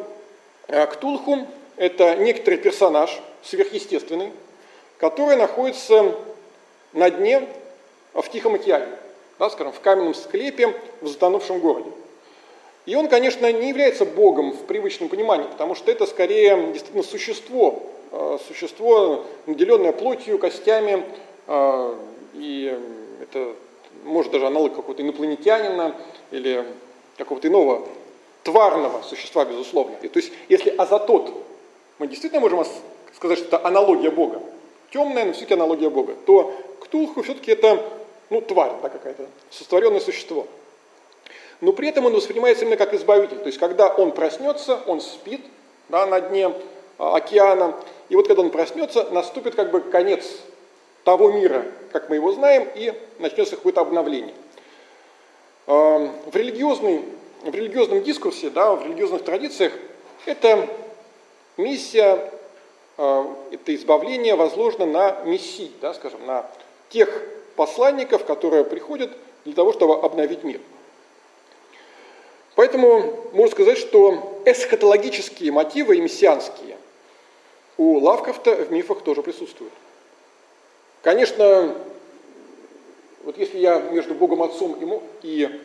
э, Ктулху – это некоторый персонаж сверхъестественный, который находится на дне в Тихом океане, да, скажем, в каменном склепе в затонувшем городе. И он, конечно, не является Богом в привычном понимании, потому что это скорее действительно существо, э, существо, наделенное плотью, костями, э, и это может даже аналог какого-то инопланетянина или какого-то иного тварного существа, безусловно. И, то есть, если азотот, мы действительно можем сказать, что это аналогия Бога, темная, но все-таки аналогия Бога, то Ктулху все-таки это ну, тварь да, какая-то, сотворенное существо. Но при этом он воспринимается именно как избавитель. То есть, когда он проснется, он спит да, на дне а, океана, и вот когда он проснется, наступит как бы конец того мира, как мы его знаем, и начнется какое-то обновление. А, в, религиозной, в религиозном дискурсе, да, в религиозных традициях, это миссия, а, это избавление возложено на мессий, да, скажем, на тех посланников, которые приходят для того, чтобы обновить мир. Поэтому можно сказать, что эсхатологические мотивы и мессианские у Лавкрафта в мифах тоже присутствуют. Конечно, вот если я между Богом Отцом и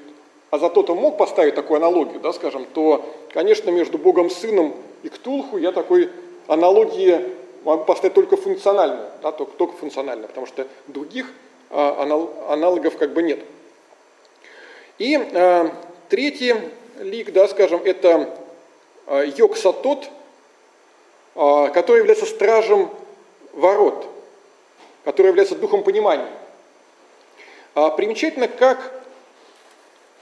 Азатотом мог поставить такую аналогию, да, скажем, то, конечно, между Богом Сыном и Ктулху я такой аналогии могу поставить только функционально, да, только, только функционально, потому что других а, анал, аналогов как бы нет. И а, третий лик, да, скажем, это а, Йог-Сатот, а, который является стражем ворот, который является духом понимания. А, примечательно, как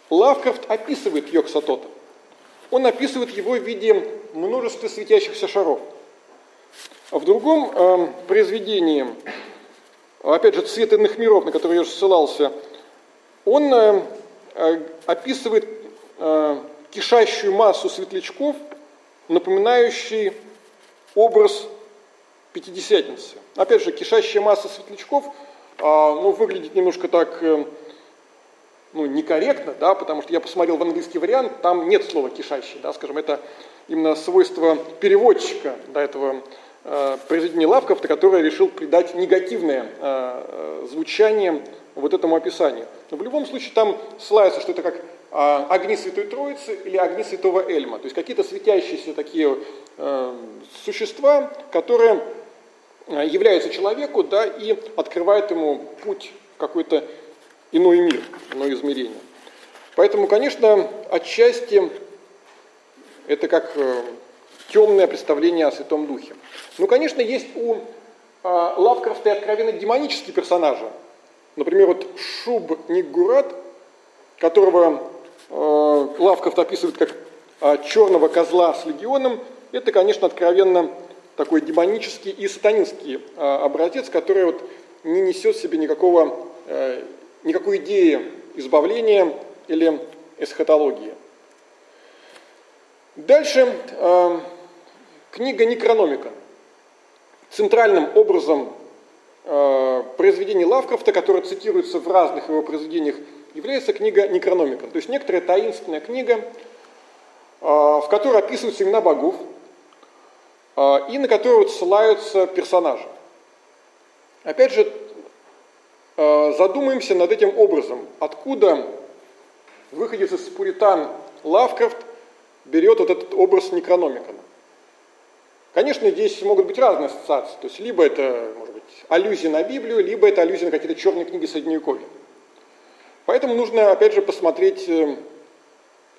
Лавкрафт описывает Йог-Сатота. Он описывает его в виде множества светящихся шаров. В другом э, произведении, опять же, «Цвет иных миров», на который я уже ссылался, он э, описывает э, кишащую массу светлячков, напоминающий образ Пятидесятницы. Опять же, кишащая масса светлячков э, ну, выглядит немножко так э, ну, некорректно, да, потому что я посмотрел в английский вариант, там нет слова кишащий, да, скажем, это именно свойство переводчика до этого э, произведения Лавкрафта, который решил придать негативное э, э звучание вот этому описанию. Но в любом случае там ссылается, что это как э, огни Святой Троицы или огни Святого Эльма, то есть какие-то светящиеся такие э, существа, которые э, являются человеку, да, и открывают ему путь какой-то иной мир, иное измерение. Поэтому, конечно, отчасти это как э, темное представление о Святом Духе. Ну, конечно, есть у э, Лавкрафта и откровенно демонические персонажи, Например, вот Шуб Ниггурат, которого э, Лавкрафт описывает как э, черного козла с легионом, это, конечно, откровенно такой демонический и сатанинский э, образец, который вот не несет в себе никакого, э, никакой идеи избавления или эсхатологии. Дальше э, книга Некрономика. Центральным образом Э, произведений Лавкрафта, которое цитируется в разных его произведениях, является книга Некрономика. То есть некоторая таинственная книга, э, в которой описываются имена богов э, и на которую ссылаются персонажи. Опять же, задумаемся над этим образом. Откуда выходец из Пуритан Лавкрафт берет вот этот образ Некрономика? Конечно, здесь могут быть разные ассоциации. То есть либо это, может быть, аллюзия на Библию, либо это аллюзия на какие-то черные книги Средневековья. Поэтому нужно, опять же, посмотреть, э,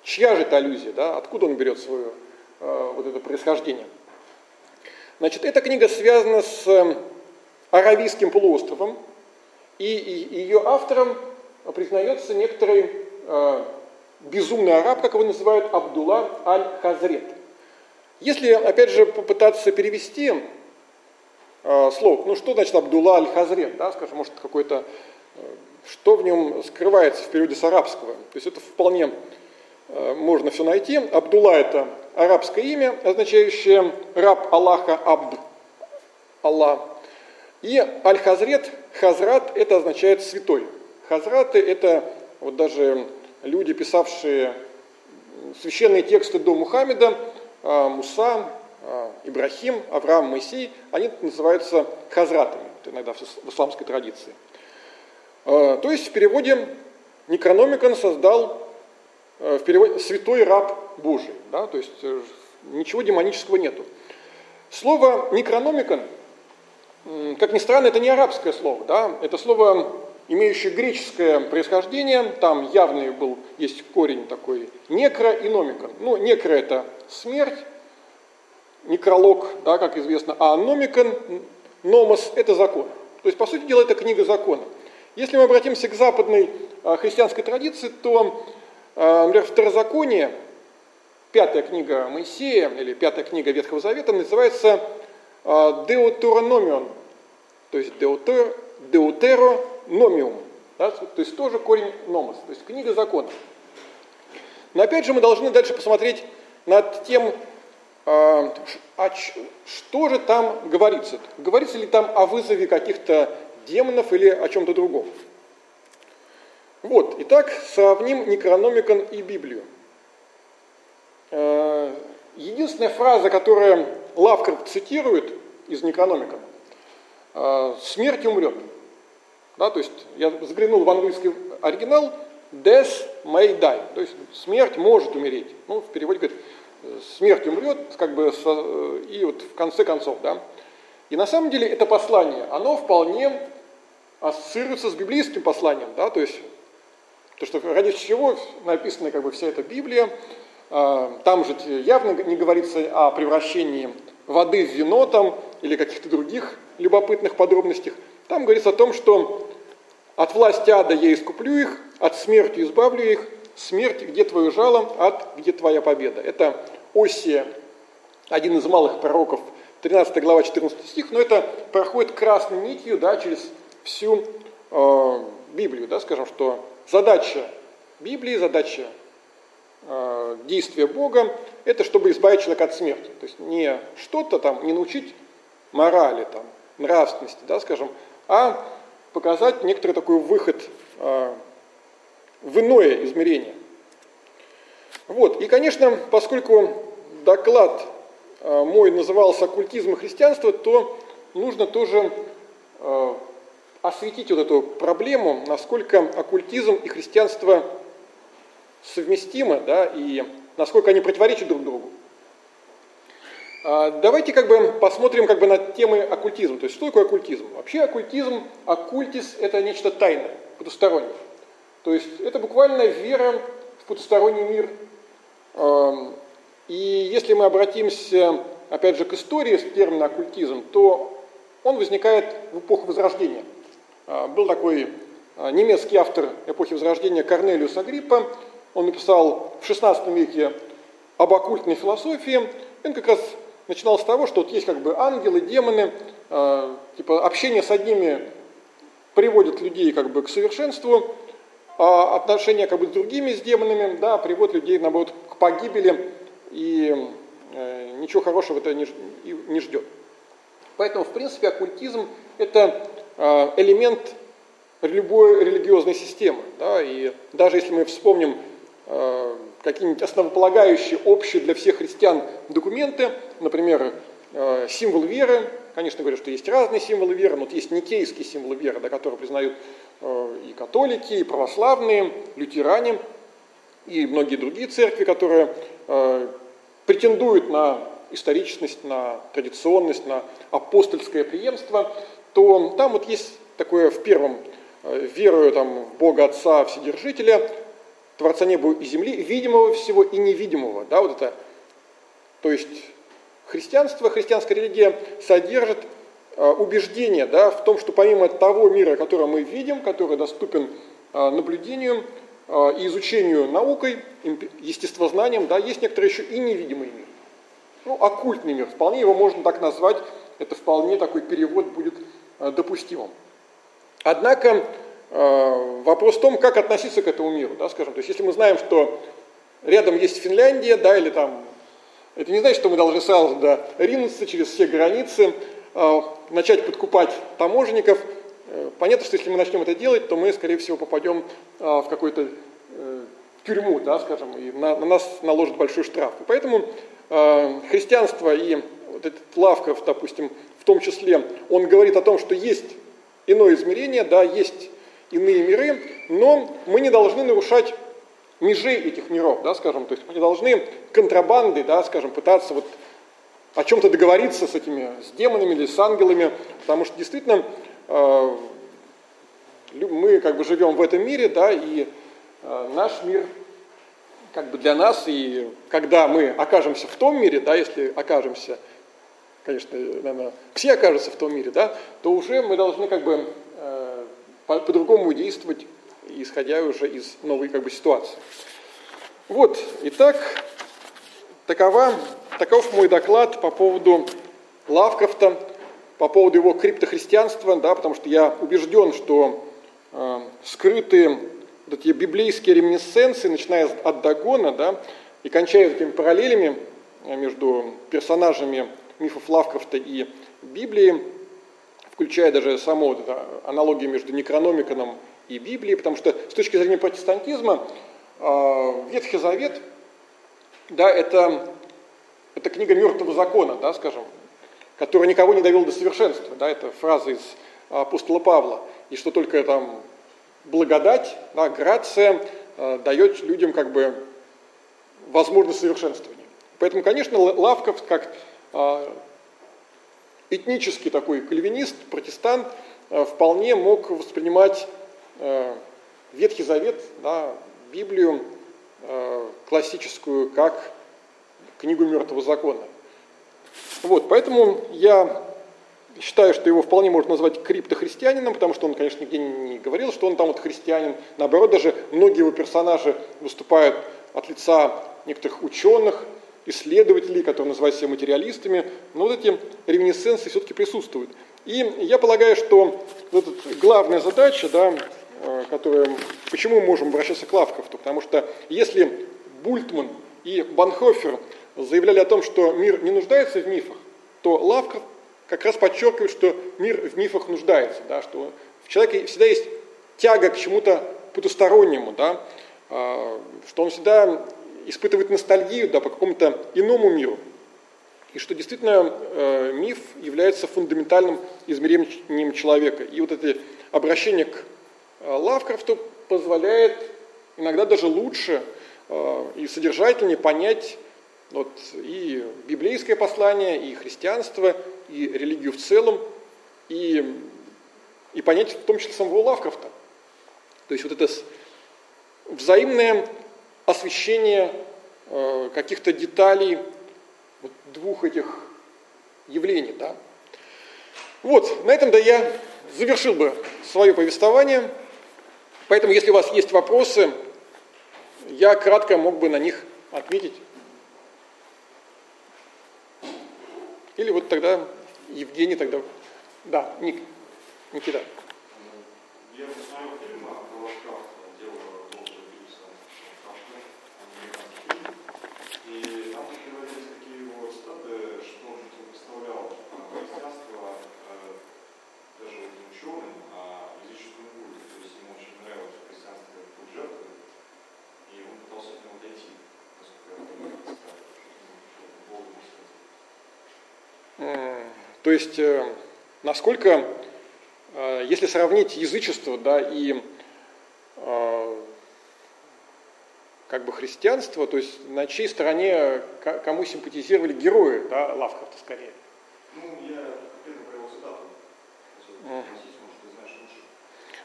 чья же это аллюзия, да, откуда он берет свое э, вот это происхождение. Значит, эта книга связана с э, Аравийским полуостровом, и, ее автором признается некоторый э, безумный араб, как его называют, Абдулла аль-Хазрет. Если, опять же, попытаться перевести э, ну что значит Абдулла аль-Хазрет, да, скажем, может какой-то, э, что в нем скрывается в периоде с арабского. То есть это вполне э, можно все найти. Абдулла это арабское имя, означающее раб Аллаха, Абд, Аллах. И аль-Хазрет, Хазрат, это означает святой. Хазраты это вот даже люди, писавшие священные тексты до Мухаммеда, Муса, Ибрахим, Авраам, Моисей, они называются хазратами, иногда в исламской традиции. То есть в переводе Некрономикон создал в переводе святой раб Божий, да, то есть э, ничего демонического нету. Слово некрономикон, как ни странно, это не арабское слово, да, это слово, имеющее греческое происхождение, там явный был, есть корень такой, некро и номикон. Ну, некро это смерть, некролог, да, как известно, а номикон, номос – это закон. То есть, по сути дела, это книга закона. Если мы обратимся к западной а, христианской традиции, то, а, например, второзаконие – пятая книга Моисея, или пятая книга Ветхого Завета, называется Деутерономион, то есть деутер, Деутерономиум, да, то есть тоже корень номос, то есть книга закона. Но опять же мы должны дальше посмотреть над тем, а, что же там говорится. Говорится ли там о вызове каких-то демонов или о чем-то другом. Вот, итак, сравним Некрономикон и Библию. Э, единственная фраза, которую Лавкрафт цитирует из Некрономика, э, «смерть умрет». Да, то есть я заглянул в английский оригинал, death may die, то есть смерть может умереть. Ну, в переводе говорит, смерть умрет, как бы, и вот в конце концов, да. И на самом деле это послание, оно вполне ассоциируется с библейским посланием, да, то есть то, что ради чего написана как бы вся эта Библия, а, там же явно не говорится о превращении воды в вино там, или каких-то других любопытных подробностях. Там говорится о том, что от власти ада я искуплю их, от смерти избавлю их, смерть, где твое жало, ад, где твоя победа. Это Осия, один из малых пророков, 13 глава, 14 стих, но это проходит красной нитью да, через всю э, Библию, да, скажем, что задача Библии, задача действие Бога, это чтобы избавить человека от смерти. То есть не что-то там, не научить морали, там, нравственности, да, скажем, а показать некоторый такой выход э, в иное измерение. Вот. И, конечно, поскольку доклад э, мой назывался «Оккультизм и христианство», то нужно тоже э, осветить вот эту проблему, насколько оккультизм и христианство совместимы, да, и насколько они противоречат друг другу. А, давайте как бы посмотрим как бы на темы оккультизма. То есть что такое оккультизм? Вообще оккультизм, оккультис – это нечто тайное, потустороннее. То есть это буквально вера в потусторонний мир. И если мы обратимся, опять же, к истории с термина оккультизм, то он возникает в эпоху Возрождения. А, был такой а, немецкий автор эпохи Возрождения Корнелиус Агриппа, он написал в XVI веке об оккультной философии. Он как раз начинал с того, что вот есть как бы ангелы, демоны, э, типа общение с одними приводит людей как бы к совершенству, а отношения как бы с другими, с демонами, да, приводит людей, наоборот, к погибели, и э, ничего хорошего это не, не ждет. Поэтому, в принципе, оккультизм – это э, элемент любой религиозной системы. Да, и даже если мы вспомним Э, какие-нибудь основополагающие, общие для всех христиан документы, например, э, символ веры, конечно, говорят, что есть разные символы веры, но вот есть никейский символ веры, да, который признают э, и католики, и православные, лютеране, и многие другие церкви, которые претендуют на историчность, на традиционность, на апостольское преемство, то там вот есть такое в первом верую там, в Бога Отца Вседержителя, Творца неба и земли, видимого всего и невидимого. Да, вот это. То есть христианство, христианская религия содержит э, убеждение да, в том, что помимо того мира, который мы видим, который доступен э, наблюдению э, и изучению наукой, естествознанием, да, есть некоторый еще и невидимый мир. Ну, оккультный мир, вполне его можно так назвать, это вполне такой перевод будет допустимым. Однако вопрос в том, как относиться к этому миру, да, скажем. То есть, если мы знаем, что рядом есть Финляндия, да, или там, это не значит, что мы должны сразу да, ринуться через все границы, э, начать подкупать таможенников. Э, понятно, что если мы начнем это делать, то мы, скорее всего, попадем в какой-то тюрьму, да, скажем, и на, на нас наложат большой штраф. И поэтому э, христианство и вот этот Лавков, допустим, в том числе, он говорит о том, что есть иное измерение, да, есть иные миры, но мы не должны нарушать межи этих миров, да, скажем, то есть мы не должны контрабанды, да, скажем, пытаться вот о чем-то договориться с этими, с демонами или с ангелами, потому что действительно э, мы как бы живем в этом мире, да, и э, наш мир как бы для нас, и когда мы окажемся в том мире, да, если окажемся, конечно, наверное, все окажутся в том мире, да, то уже мы должны как бы по-другому действовать, исходя уже из новой как бы ситуации. Вот, итак, такова, таков мой доклад по поводу Лавкрафта, по поводу его криптохристианства, да, потому что я убежден, что э, скрытые вот эти библейские реминесценции, начиная от Дагона, да, и кончая этими параллелями э, между персонажами мифов Лавкрафта и Библии, включая даже саму вот эту аналогию между Некрономиконом и Библией, потому что с точки зрения протестантизма э, Ветхий Завет, да, это, это книга мертвого закона, да, скажем, которая никого не довел до совершенства, да, это фраза из апостола Павла, и что только там благодать, да, грация э, дает людям как бы возможность совершенствования. Поэтому, конечно, Лавков как э, этнический такой кальвинист, протестант, э, вполне мог воспринимать э, Ветхий Завет, да, Библию э, классическую, как книгу мертвого закона. Вот, поэтому я считаю, что его вполне можно назвать криптохристианином, потому что он, конечно, нигде не говорил, что он там вот христианин. Наоборот, даже многие его персонажи выступают от лица некоторых ученых, исследователей, которые называют себя материалистами, но вот эти реминесценции все-таки присутствуют. И я полагаю, что вот эта главная задача, да, которая, почему мы можем обращаться к Лавкрафту, потому что если Бультман и Банхофер заявляли о том, что мир не нуждается в мифах, то Лавкрафт как раз подчеркивает, что мир в мифах нуждается, да, что в человеке всегда есть тяга к чему-то потустороннему, да, что он всегда испытывает ностальгию да, по какому-то иному миру. И что действительно э, миф является фундаментальным измерением человека. И вот это обращение к э, Лавкрафту позволяет иногда даже лучше э, и содержательнее понять вот, и библейское послание, и христианство, и религию в целом, и, и понять в том числе самого Лавкрафта. То есть вот это взаимное освещение э, каких-то деталей двух этих явлений. Да? Вот, на этом да я завершил бы свое повествование. Поэтому, если у вас есть вопросы, я кратко мог бы на них ответить. Или вот тогда Евгений тогда... Да, Ник, Никита. Я посмотрел фильм про Лавкрафта, дело Бога Брюса и там приводились такие его цитаты, что он что представлял христианство даже вот не ученым, а языческому культу. То есть ему очень нравилось христианство как культ жертвы, и он пытался от него дойти, насколько я могу представить, что Богу сказать. То есть, насколько, если сравнить язычество да, и как бы христианство, то есть на чьей стороне, кому симпатизировали герои да, Лавкрафта скорее? Ну, я конкретно про его цитату.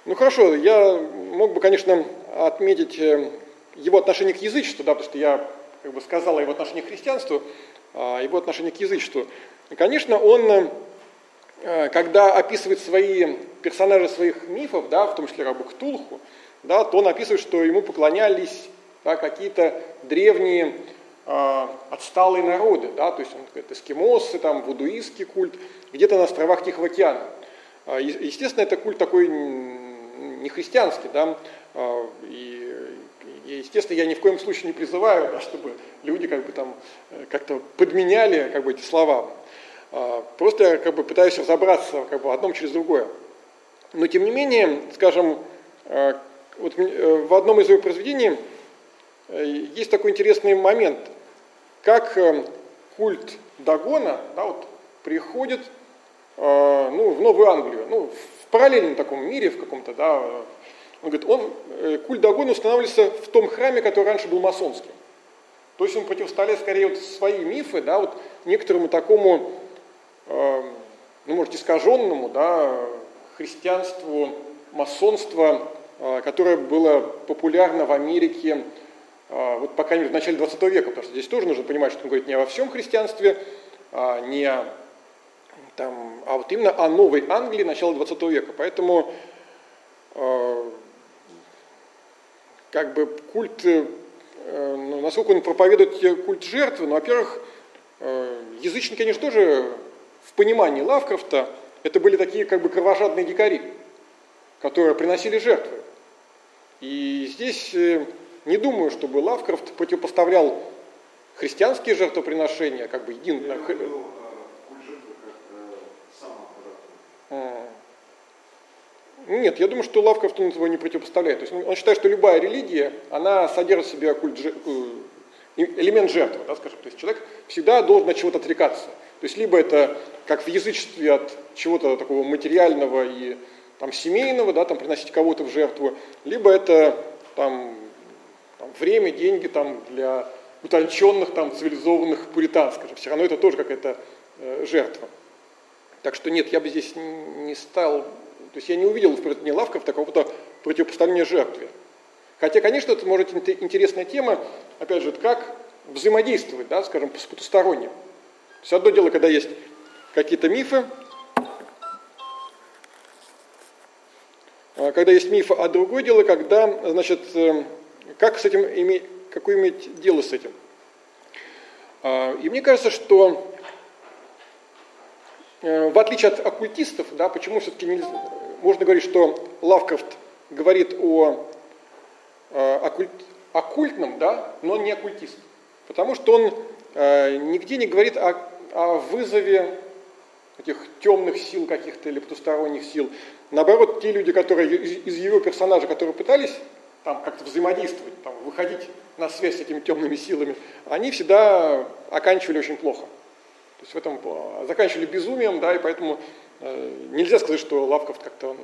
Ну хорошо, я мог бы, конечно, отметить э, его отношение к язычеству, да, потому что я как бы сказал о его отношении к христианству, а его отношение к язычеству. Конечно, он, э, когда описывает свои персонажи своих мифов, да, в том числе рабу Ктулху, да, то он описывает, что ему поклонялись да, какие-то древние э, отсталые народы, да, то есть он говорит, эскимосы, там, вудуистский культ, где-то на островах Тихого океана. Е- Естественно, это культ такой не христианский, да, а, и, и, естественно, я ни в коем случае не призываю, да, чтобы люди как бы там э, как-то подменяли как бы эти слова. А, Просто я как бы пытаюсь разобраться как бы одном через другое. Но тем не менее, скажем, э, вот э, в одном из его произведений есть такой интересный момент, как культ Дагона да, вот, приходит ну, в Новую Англию, ну, в параллельном таком мире, в каком-то, да, он говорит, он, культ Дагона устанавливался в том храме, который раньше был масонским. То есть он противоставляет скорее вот свои мифы, да, вот некоторому такому, э, ну, может, искаженному, да, христианству, масонству, э, которое было популярно в Америке, э, вот, по крайней мере, в начале 20 века, потому что здесь тоже нужно понимать, что он говорит не о всем христианстве, а не там, а вот именно о Новой Англии начала 20 века. Поэтому э, как бы культ ну, насколько он проповедует культ жертвы, ну, во-первых, язычники, конечно, тоже в понимании Лавкрафта это были такие как бы кровожадные дикари, которые приносили жертвы. И здесь э, не думаю, чтобы Лавкрафт противопоставлял христианские жертвоприношения, как бы един... Я думал, Нет, я думаю, что Лавкрафт он этого не противопоставляет. То есть он считает, что любая религия, она содержит в себе культ, э, элемент жертвы, да, скажем. То есть человек всегда должен от чего-то отрекаться. То есть либо это, как в язычестве, от чего-то такого материального и там, семейного, да, там, приносить кого-то в жертву, либо это там, там, время, деньги там, для утонченных, там, цивилизованных пуритан, скажем. Все равно это тоже какая-то э, жертва. Так что нет, я бы здесь не стал то есть я не увидел в поведении Лавкрафта какого-то противопоставления жертве. Хотя, конечно, это может быть интересная тема, опять же, как взаимодействовать, да, скажем, с потусторонним. То есть одно дело, когда есть какие-то мифы, а когда есть мифы, а другое дело, когда, значит, э, как с этим иметь, какое иметь дело с этим. А, и мне кажется, что э, в отличие от оккультистов, да, почему все-таки можно говорить, что Лавкрафт говорит о оккульт, оккультном, да, но не оккультист. Потому что он э, нигде не говорит о, о вызове этих темных сил каких-то или потусторонних сил. Наоборот, те люди, которые из, его персонажа, которые пытались там как-то взаимодействовать, там, выходить на связь с этими темными силами, они всегда оканчивали очень плохо. То есть в этом э, заканчивали безумием, да, и поэтому Э, нельзя сказать, что Лавкрафт как-то он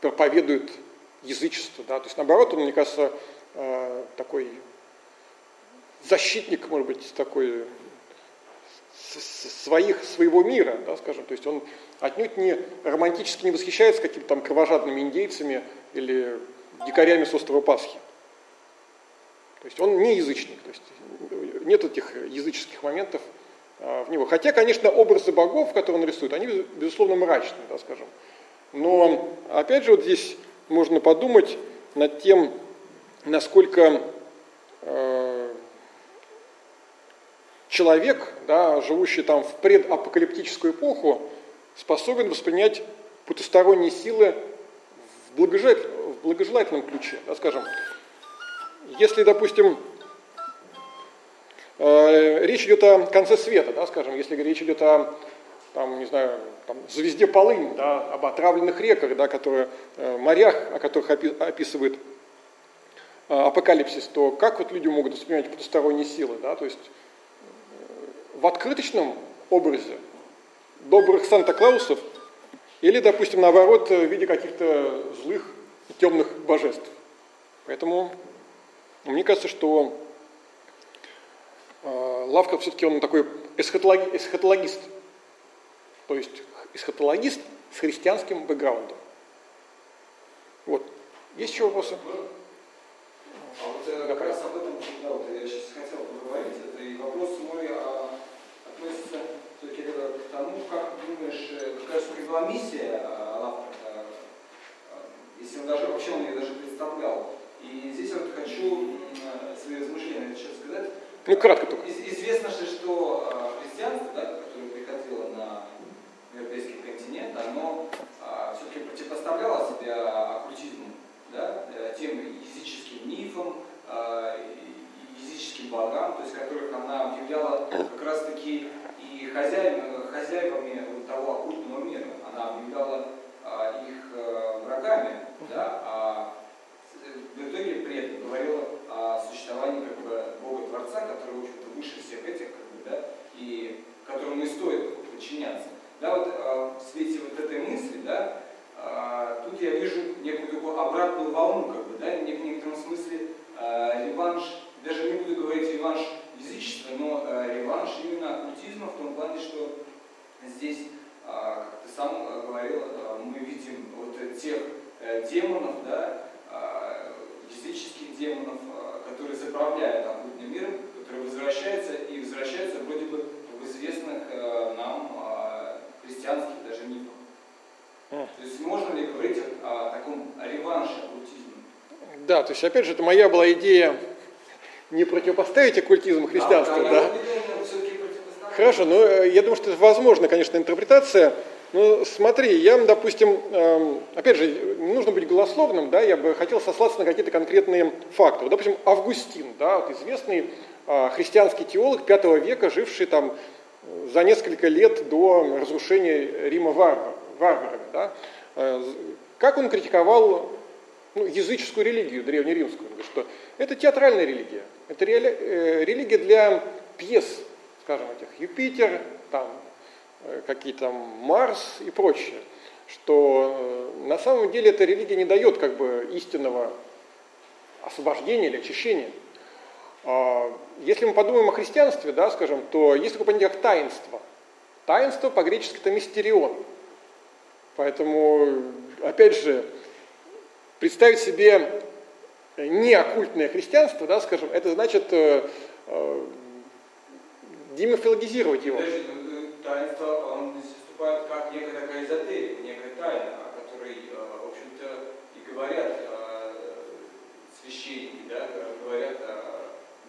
проповедует язычество. Да? То есть наоборот, он, мне кажется, э, такой защитник, может быть, такой своих, своего мира, да, скажем. То есть он отнюдь не романтически не восхищается какими-то там кровожадными индейцами или дикарями с острова Пасхи. То есть он не язычник, то есть нет этих языческих моментов а, в него. Хотя, конечно, образы богов, которые он рисует, они, безусловно, мрачные, да, скажем. Но, опять же, вот здесь можно подумать над тем, насколько э, человек, да, живущий там в предапокалиптическую эпоху, способен воспринять потусторонние силы в, благожел... в благожелательном ключе. Да, скажем, если, допустим, Э, речь идет о конце света, да, скажем, если речь идет о там, не знаю, там, звезде полынь, да, об отравленных реках, да, которые, э, морях, о которых описывает э, апокалипсис, то как вот люди могут воспринимать потусторонние силы? Да? То есть в открыточном образе добрых Санта-Клаусов или, допустим, наоборот, в виде каких-то злых и темных божеств. Поэтому мне кажется, что Э, Лавка все-таки он такой эсхатологи, эсхатологист, то есть эсхатологист с христианским бэкграундом. Вот. Есть еще вопросы? А вот э, как раз об этом да, вот я сейчас хотел поговорить. Это и вопрос мой а, относится все-таки к тому, как думаешь, э, какая была миссия а, Лавкрафта, а, если он даже вообще он ее даже представлял. И здесь я вот хочу свои размышления сейчас сказать. Ну, кратко только. Известно же, что христианство, да, европейский континент, оно а, все-таки противопоставляло себя оккультизму, да, э, тем языческим мифам, а, языческим богам, то есть которых она объявляла как раз-таки и хозяевами, хозяевами того оккультного мира. Она объявляла а, их а, врагами, да, а в итоге при этом говорила о существовании как бы, Бога Творца, который, в общем-то, выше всех этих, как бы, да, и которому и стоит подчиняться меня вот э, в свете вот этой мысли, да, э, тут я вижу некую такую обратную волну, как бы, да, в некотором смысле э, реванш, даже не буду говорить реванш язычества, но э, реванш именно оккультизма в том плане, что здесь, э, как ты сам говорил, э, мы видим вот тех э, демонов, да, э, языческих демонов, э, которые заправляют оккультным миром, которые возвращаются и возвращаются вроде бы в известных э, нам э, христианских даже мифах. То есть можно ли говорить о, о таком реванше оккультизма? Да, то есть опять же, это моя была идея не противопоставить оккультизм христианству, да? да? Хорошо, ну я думаю, что это возможно, конечно, интерпретация. Ну, смотри, я, допустим, эм, опять же, не нужно быть голословным, да, я бы хотел сослаться на какие-то конкретные факты. Вот, допустим, Августин, да, вот известный э, христианский теолог V века, живший там за несколько лет до разрушения Рима варварами, да, э, как он критиковал ну, языческую религию, древнеримскую. Он говорит, что это театральная религия, это э, религия для пьес, скажем, этих Юпитер, там, э, какие-то Марс и прочее. Что на самом деле эта религия не дает как бы истинного освобождения или очищения. А, если мы подумаем о христианстве, да, скажем, то есть такое понятие как таинство. Таинство по-гречески это мистерион. Поэтому, опять же, представить себе не оккультное христианство, да, скажем, это значит э, э, демифологизировать его. Подожди, ну, таинство, он выступает как некая такая эзотерика, некая тайна, о которой, э, в общем-то, и говорят э, священники, да, говорят,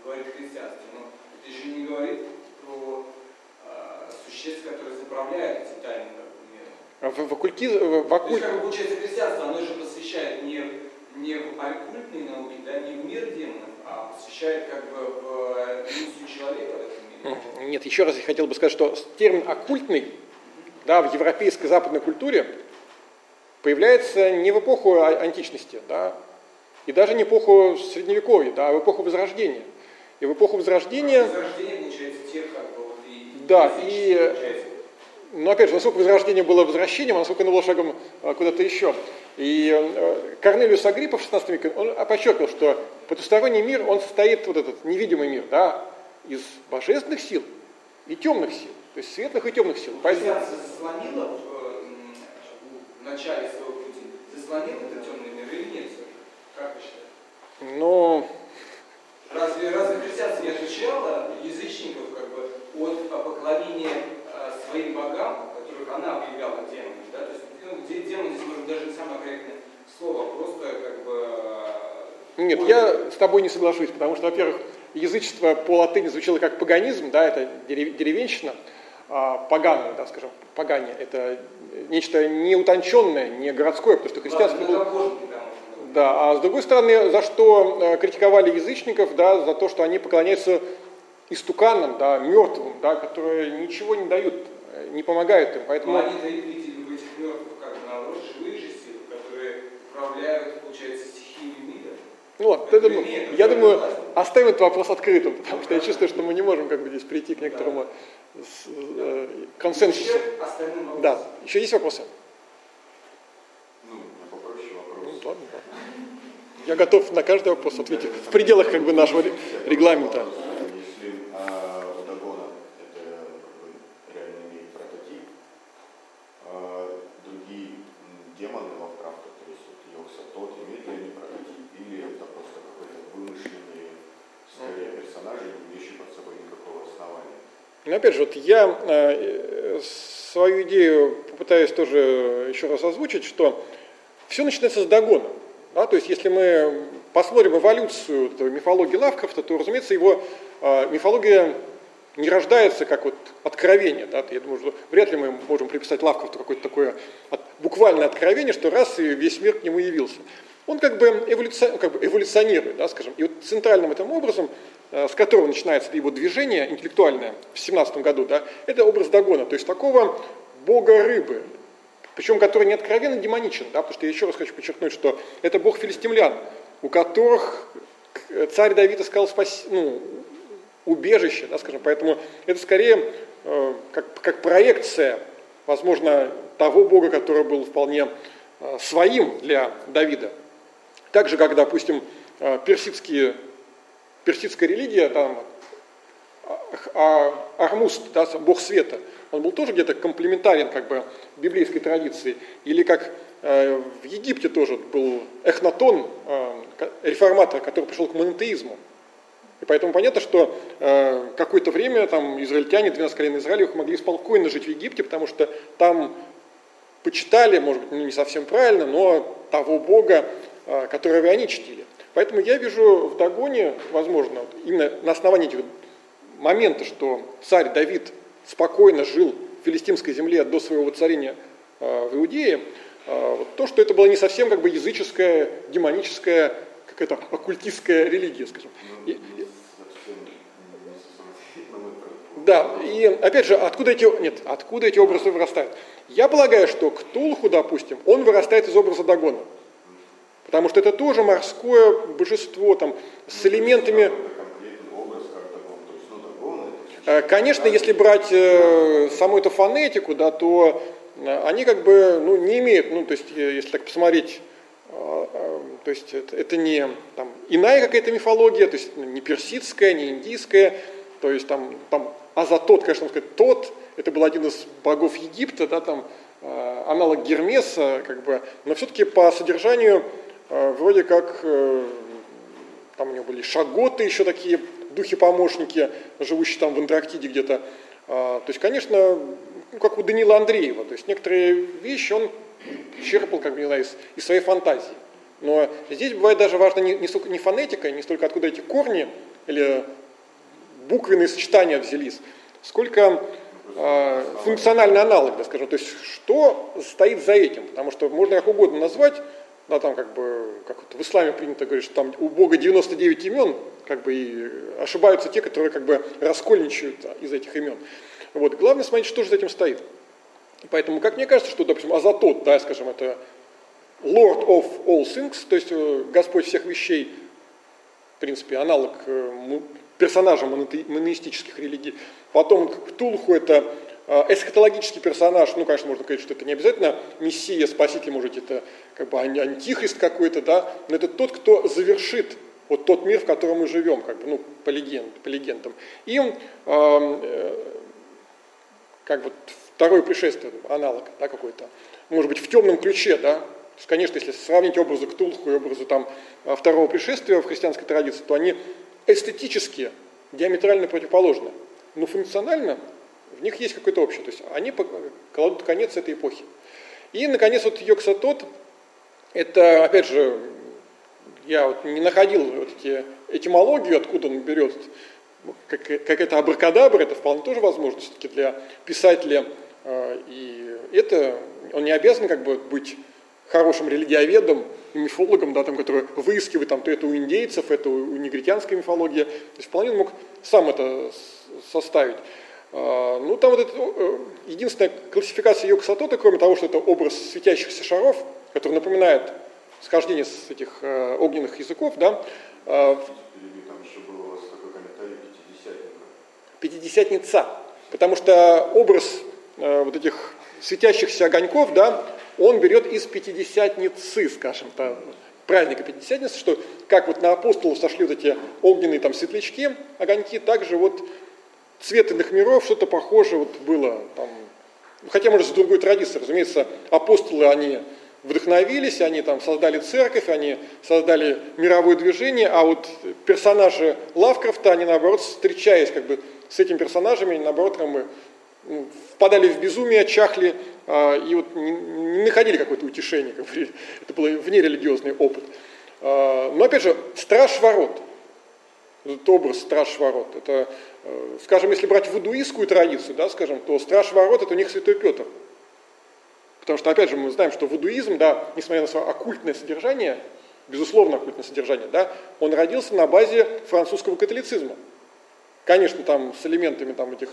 говорит христианство. Но это еще не говорит про существ, которые заправляют эти тайны, в, в, оккультизм, в оккульт... То есть, как получается, христианство, оно же посвящает не, не в оккультные науки, да, не в мир демонов, а посвящает как бы в миссию человека в этом мире. Нет, еще раз я хотел бы сказать, что термин оккультный да, в европейской западной культуре появляется не в эпоху а, античности, да, и даже не в эпоху средневековья, да, а в эпоху Возрождения. И в эпоху Возрождения... Возрождение, получается, тех, как бы, вот и... Да, и... Получается но опять же, насколько возрождение было возвращением, а насколько оно было шагом а, куда-то еще. И э, Корнелиус Агриппа в 16 веке, он подчеркивал, что потусторонний мир, он состоит, вот этот невидимый мир, да, из божественных сил и темных сил, то есть светлых и темных сил. Поэтому... заслонила в, э, в начале своего пути, заслонил этот темный мир или нет? Как вы считаете? Ну... Разве, разве христианство не отличало язычников как бы, от поклонения своим богам, которых она объявляла демонами, да, то есть ну, где демон здесь может даже не самое корректное слово, просто как бы... Нет, я с тобой не соглашусь, потому что, во-первых, язычество по латыни звучало как паганизм, да, это деревенщина, а поганое, да, скажем, пагане, это нечто неутонченное, не городское, потому что христианство да, было... Да, а с другой стороны, за что э, критиковали язычников, да, за то, что они поклоняются истуканам, да, мертвым, да, которые ничего не дают не помогают им. Поэтому... Но они-то видели в этих мертвых как наоборот живые же силы, которые управляют, получается, стихиями мира. Ну вот, это, я думаю, оставим этот вопрос открытым, потому что я чувствую, что мы не можем как бы здесь прийти к некоторому да. с, э, консенсусу. Да. Еще есть вопросы? Ну, попроще вопрос. Ну, ладно, ладно. Я готов на каждый вопрос ответить в пределах как бы нашего регламента. Но опять же, вот я э, свою идею попытаюсь тоже еще раз озвучить, что все начинается с догона. Да? То есть если мы посмотрим эволюцию мифологии Лавкрафта, то, разумеется, его э, мифология не рождается как вот откровение. Да? Я думаю, что вряд ли мы можем приписать Лавкрафту какое-то такое от, буквальное откровение, что раз и весь мир к нему явился. Он как бы, эволюци... как бы эволюционирует, да, скажем. И вот центральным этим образом Э, с которого начинается его движение интеллектуальное в 17 году, да, это образ Дагона, то есть такого бога рыбы, причем который не откровенно демоничен, да, потому что я еще раз хочу подчеркнуть, что это бог филистимлян, у которых царь Давид искал спас... ну, убежище, да, скажем, поэтому это скорее э, как, как проекция возможно, того Бога, который был вполне э, своим для Давида. Так же, как, допустим, э, персидские, персидская религия, там, а, Армуст, да, бог света, он был тоже где-то комплементарен как бы библейской традиции. Или как э, в Египте тоже был Эхнатон, э, реформатор, который пришел к монотеизму. И поэтому понятно, что э, какое-то время там израильтяне, 12 колен Израилевых могли спокойно жить в Египте, потому что там почитали, может быть, не совсем правильно, но того Бога, э, которого они чтили. Поэтому я вижу в Дагоне, возможно, именно на основании этих момента, что царь Давид спокойно жил в филистимской земле до своего воцарения э, в Иудее, э, вот то, что это была не совсем как бы языческая, демоническая, какая-то оккультистская религия, скажем. И, да, и опять же, откуда эти, нет, откуда эти образы вырастают? Я полагаю, что Ктулху, допустим, он вырастает из образа Дагона. Потому что это тоже морское божество, там, с элементами... Э, конечно, если брать э, саму эту фонетику, да, то э, они как бы ну, не имеют, ну, то есть, если так посмотреть, то есть это, это не там, иная какая-то мифология, то есть не персидская, не индийская, то есть там, там Азатот, конечно, сказать, тот, это был один из богов Египта, да, там аналог Гермеса, как бы, но все-таки по содержанию вроде как там у него были шаготы еще такие духи-помощники, живущие там в Антарктиде где-то. А, то есть, конечно, ну, как у Данила Андреева, то есть некоторые вещи он черпал, как бы, не из, из своей фантазии. Но здесь бывает даже важно не, не, столько, не фонетика, не столько откуда эти корни или буквенные сочетания взялись, сколько э, функциональный аналог, да, скажем, то есть что стоит за этим, потому что можно как угодно назвать, да, там как бы, как вот в исламе принято говорить, что там у Бога 99 имен, как бы и ошибаются те, которые как бы раскольничают из этих имен. Вот. Главное смотреть, что же за этим стоит. Поэтому, как мне кажется, что, допустим, Азатот, да, скажем, это Lord of all things, то есть э, Господь всех вещей, в принципе, аналог э, персонажа монотеистических религий. Потом Ктулху это эсхатологический персонаж, ну, конечно, можно сказать, что это не обязательно мессия, спаситель, может, это как бы антихрист какой-то, да, но это тот, кто завершит вот тот мир, в котором мы живем, как бы, ну, по, легенд, по легендам. И э, как вот второе пришествие, аналог да, какой-то, может быть, в темном ключе, да, то есть, конечно, если сравнить образы Ктулху и образы там, второго пришествия в христианской традиции, то они эстетически диаметрально противоположны. Но функционально в них есть какое-то общее. То есть они кладут конец этой эпохи. И, наконец, вот Йоксатот, это, опять же, я вот не находил вот эти этимологию, откуда он берет, как, как это абракадабра, это вполне тоже возможно все-таки для писателя. А, и это, он не обязан как бы быть хорошим религиоведом, мифологом, да, там, который выискивает там, то это у индейцев, это у негритянской мифологии. То есть вполне он мог сам это составить. А, ну, там вот это, э, единственная классификация Йога-Сатоты, кроме того, что это образ светящихся шаров, который напоминает схождение с этих э, огненных языков, да. Э, комментарий пятидесятница, потому что образ э, вот этих светящихся огоньков, да, он берет из пятидесятницы, скажем так, праздника Пятидесятницы, что как вот на апостолов сошли вот эти огненные там светлячки, огоньки, также вот цвет иных миров, что-то похожее вот было там, хотя, может, с другой традицией, разумеется, апостолы, они вдохновились, они там создали церковь, они создали мировое движение, а вот персонажи Лавкрафта, они наоборот, встречаясь как бы с этими персонажами, они наоборот как бы, ну, впадали в безумие, чахли а, и вот не, находили какое-то утешение, как бы, это был внерелигиозный опыт. А, но опять же, страж ворот, этот образ страж ворот, это, скажем, если брать вудуистскую традицию, да, скажем, то страж ворот это у них святой Петр – Потому что, опять же, мы знаем, что вудуизм, да, несмотря на свое оккультное содержание, безусловно оккультное содержание, да, он родился на базе французского католицизма. Конечно, там с элементами там, этих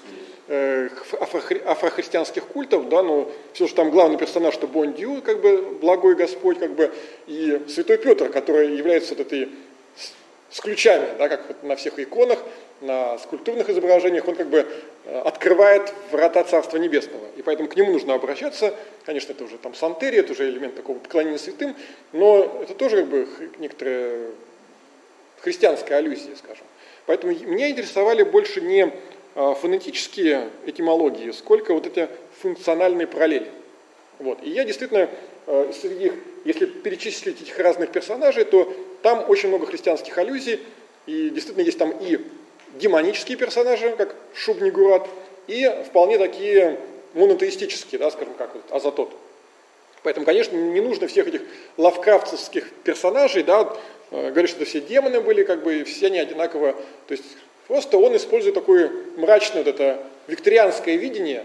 э, афрохри, афрохристианских культов, да, но все же там главный персонаж это Бондью, как бы благой Господь, как бы, и Святой Петр, который является вот этой с ключами, да, как на всех иконах, на скульптурных изображениях, он как бы э, открывает врата Царства Небесного. И поэтому к нему нужно обращаться. Конечно, это уже там сантерия, это уже элемент такого поклонения святым, но это тоже как бы некоторая христианская аллюзия, скажем. Поэтому меня интересовали больше не а, фонетические этимологии, сколько вот эти функциональные параллели. Вот. И я действительно э, среди их, если перечислить этих разных персонажей, то там очень много христианских аллюзий, и действительно есть там и демонические персонажи, как Шубнигурат, и вполне такие монотеистические, да, скажем, как вот Азатот. Поэтому, конечно, не нужно всех этих лавкрафтовских персонажей, да, э, говорить, что это все демоны были, как бы, и все они одинаково, то есть просто он использует такое мрачное вот это викторианское видение,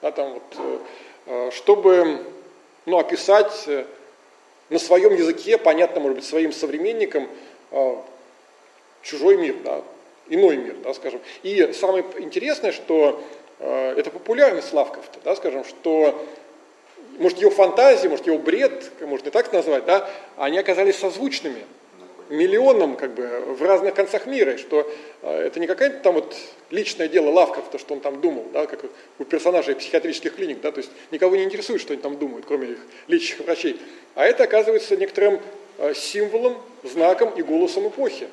да, там вот, э, э, чтобы ну, описать на своем языке, понятно, может быть, своим современникам, чужой мир, да, иной мир, да, скажем. И самое интересное, что э, это популярность Лавкрафта, да, скажем, что может его фантазии, может его бред, можно и так назвать, да, они оказались созвучными миллионам как бы в разных концах мира, и что э, это не какое-то там вот личное дело Лавкрафта, что он там думал, да, как у персонажей психиатрических клиник, да, то есть никого не интересует, что они там думают, кроме их лечащих врачей. А это оказывается некоторым э, символом, знаком и голосом эпохи.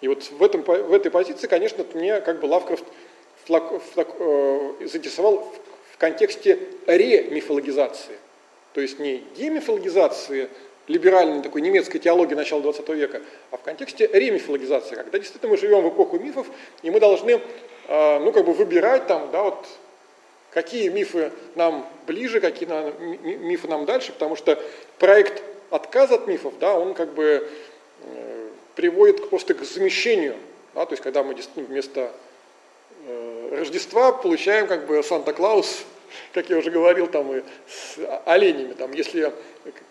И вот в, этом, в этой позиции, конечно, мне как бы Лавкрафт флаг, флаг, э, заинтересовал в, в контексте ремифологизации. То есть не демифологизации либеральной такой немецкой теологии начала 20 века, а в контексте ремифологизации, когда действительно мы живем в эпоху мифов, и мы должны э, ну, как бы выбирать там, да, вот, какие мифы нам ближе, какие мифы нам дальше, потому что проект отказа от мифов, да, он как бы э, приводит просто к замещению. Да, то есть, когда мы вместо э, Рождества получаем как бы Санта-Клаус, как я уже говорил, там и с оленями. Там, если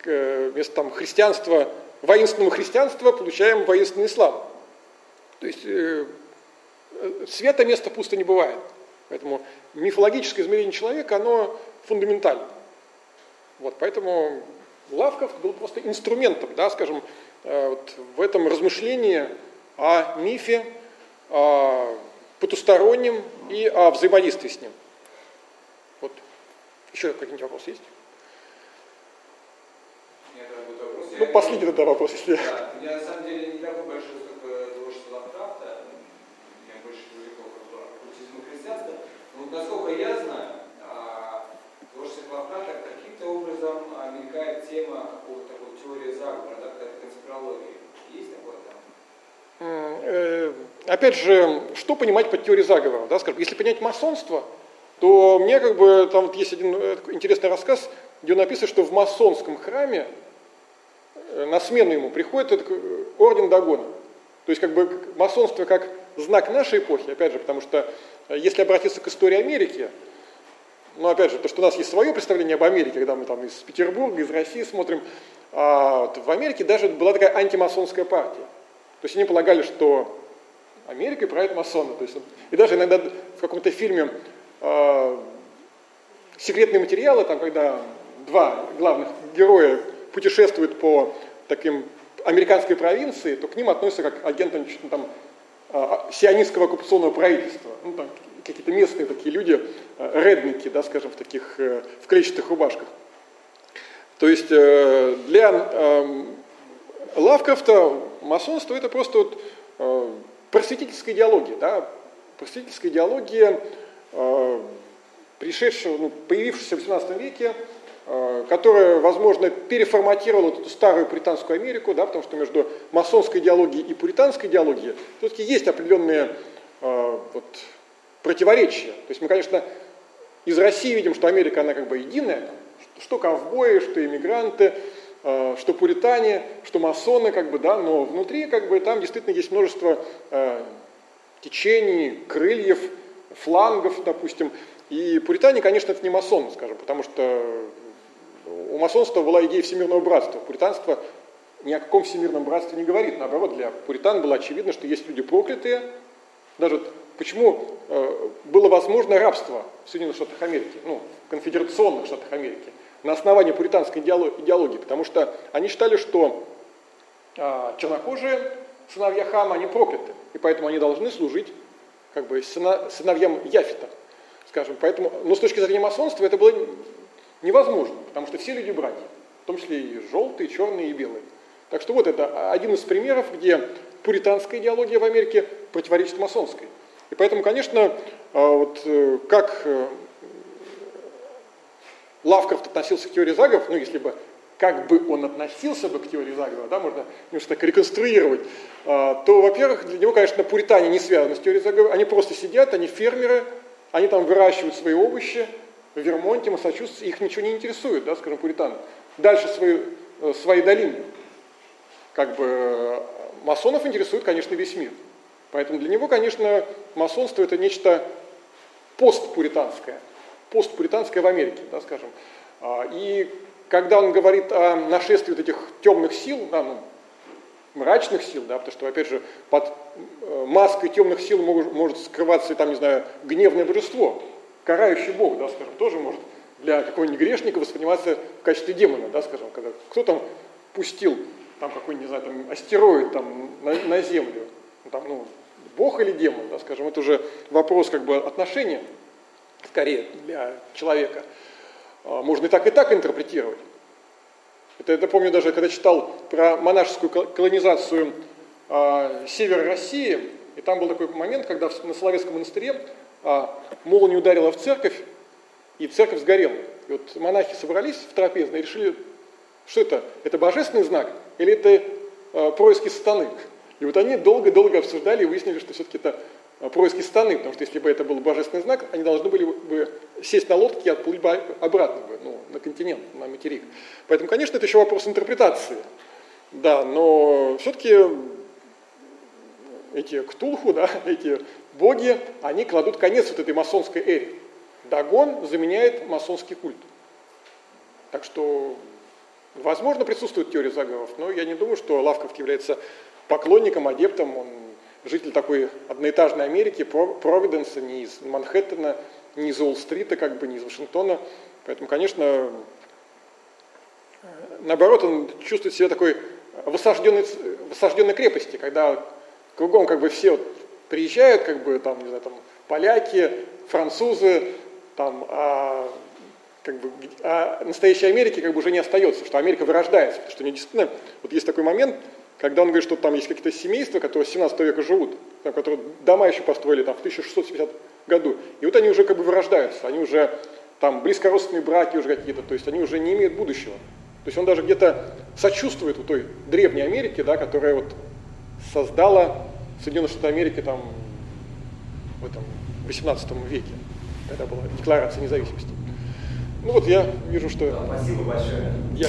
э, вместо там, христианства, воинственного христианства получаем воинственный ислам. То есть э, света места пусто не бывает. Поэтому мифологическое измерение человека, оно фундаментально. Вот, поэтому Лавков был просто инструментом, да, скажем, Э, вот в этом размышлении о мифе, о потустороннем и о взаимодействии с ним. Вот. Еще какие-нибудь вопросы есть? Вопрос. Ну, последний тогда вопрос, если... Да, я на самом деле не такой большой как творчество Лавкрафта, я больше привлекал к оккультизму христианства. Но насколько я знаю, а, творчество Лавкрафта каким-то образом а, мелькает тема какого-то такой теории заговора, да, Э, опять же, что понимать под теорией заговора? Да, скажем, если понять масонство, то мне как бы, там вот есть один э, интересный рассказ, где написано, что в масонском храме э, на смену ему приходит этот орден Дагона. То есть как бы масонство как знак нашей эпохи, опять же, потому что если обратиться к истории Америки, ну опять же, то, что у нас есть свое представление об Америке, когда мы там из Петербурга, из России смотрим, а в Америке даже была такая антимасонская партия. То есть они полагали, что Америкой правят масоны. То есть, и даже иногда в каком-то фильме э, секретные материалы, там, когда два главных героя путешествуют по таким американской провинции, то к ним относятся как агентам ну, там, э, сионистского оккупационного правительства. Ну, там, какие-то местные такие люди, редники, да, скажем, в таких э, в клетчатых рубашках. То есть э, для эм, Лавкрафта масонство это просто вот э, просветительская идеология, да, просветительская идеология, э, пришедшая, ну, появившаяся в XVIII веке, которая, возможно, переформатировала эту старую британскую Америку, да, потому что между масонской идеологией и пуританской идеологией все-таки есть определенные вот, противоречия. То есть мы, конечно, из России видим, что Америка, она как бы единая, что ковбои, что иммигранты, э, что пуритане, что масоны, как бы, да, но внутри как бы, там действительно есть множество э, течений, крыльев, флангов, допустим. И пуритане, конечно, это не масоны, скажем, потому что у масонства была идея всемирного братства. Пуританство ни о каком всемирном братстве не говорит. Наоборот, для пуритан было очевидно, что есть люди проклятые. Даже почему э, было возможно рабство в Соединенных Штатах Америки, ну, в конфедерационных Штатах Америки на основании пуританской идеологии, потому что они считали, что а, чернокожие сыновья Хама, они прокляты, и поэтому они должны служить как бы сыновьям Яфита, скажем. Поэтому, но с точки зрения масонства это было невозможно, потому что все люди братья, в том числе и желтые, черные и белые. Так что вот это один из примеров, где пуританская идеология в Америке противоречит масонской. И поэтому, конечно, а, вот э, как э, Лавкрафт относился к теории заговоров, ну, если бы как бы он относился бы к теории заговора, да, можно немножко так реконструировать, а, то, во-первых, для него, конечно, пуритане не связаны с теорией заговора, они просто сидят, они фермеры, они там выращивают свои овощи в Вермонте, Массачусетсе, их ничего не интересует, да, скажем, пуританы. Дальше свои, э, свои долины. Как бы масонов интересует, конечно, весь мир. Поэтому для него, конечно, масонство это нечто постпуританское, постпуританское в Америке, да, скажем. А, и когда он говорит о нашествии вот этих темных сил, да, ну, мрачных сил, да, потому что, опять же, под э, маской темных сил может, может скрываться, там, не знаю, гневное божество, карающий бог, да, скажем, тоже может для какого-нибудь грешника восприниматься в качестве демона, да, скажем, когда кто там пустил там какой-нибудь, не знаю, там астероид там на, на Землю, ну, там, ну, бог или демон, да, скажем, это уже вопрос как бы отношения, скорее, для человека. А, можно и так, и так интерпретировать. Это, это помню даже, когда читал про монашескую колонизацию э, севера России, и там был такой момент, когда на Соловецком монастыре э, молния ударила в церковь, и церковь сгорела. И вот монахи собрались в трапезной и решили, что это? Это божественный знак или это происки сатаны? И вот они долго-долго обсуждали и выяснили, что все-таки это происки страны, потому что если бы это был божественный знак, они должны были бы сесть на лодке и отплыть бы обратно бы, ну, на континент, на материк. Поэтому, конечно, это еще вопрос интерпретации. Да, но все-таки эти ктулху, да, эти боги, они кладут конец вот этой масонской эре. Дагон заменяет масонский культ. Так что, возможно, присутствует теория заговоров, но я не думаю, что Лавков является поклонником, адептом, он житель такой одноэтажной Америки, Провиденса, не из Манхэттена, не из Уолл-стрита, как бы, не из Вашингтона. Поэтому, конечно, наоборот, он чувствует себя такой в осажденной, в осажденной крепости, когда кругом как бы все вот приезжают, как бы там, не знаю, там поляки, французы, там, а, как бы, а настоящей Америки как бы уже не остается, что Америка вырождается, что у нее действительно, вот есть такой момент, когда он говорит, что там есть какие-то семейства, которые с 17 века живут, там, которые дома еще построили там, в 1670 году, и вот они уже как бы вырождаются, они уже там близкородственные браки уже какие-то, то есть они уже не имеют будущего. То есть он даже где-то сочувствует у той древней Америки, да, которая вот создала Соединенные Штаты Америки там в этом 18 веке, когда была декларация независимости. Ну вот я вижу, что... Да, спасибо большое. Я...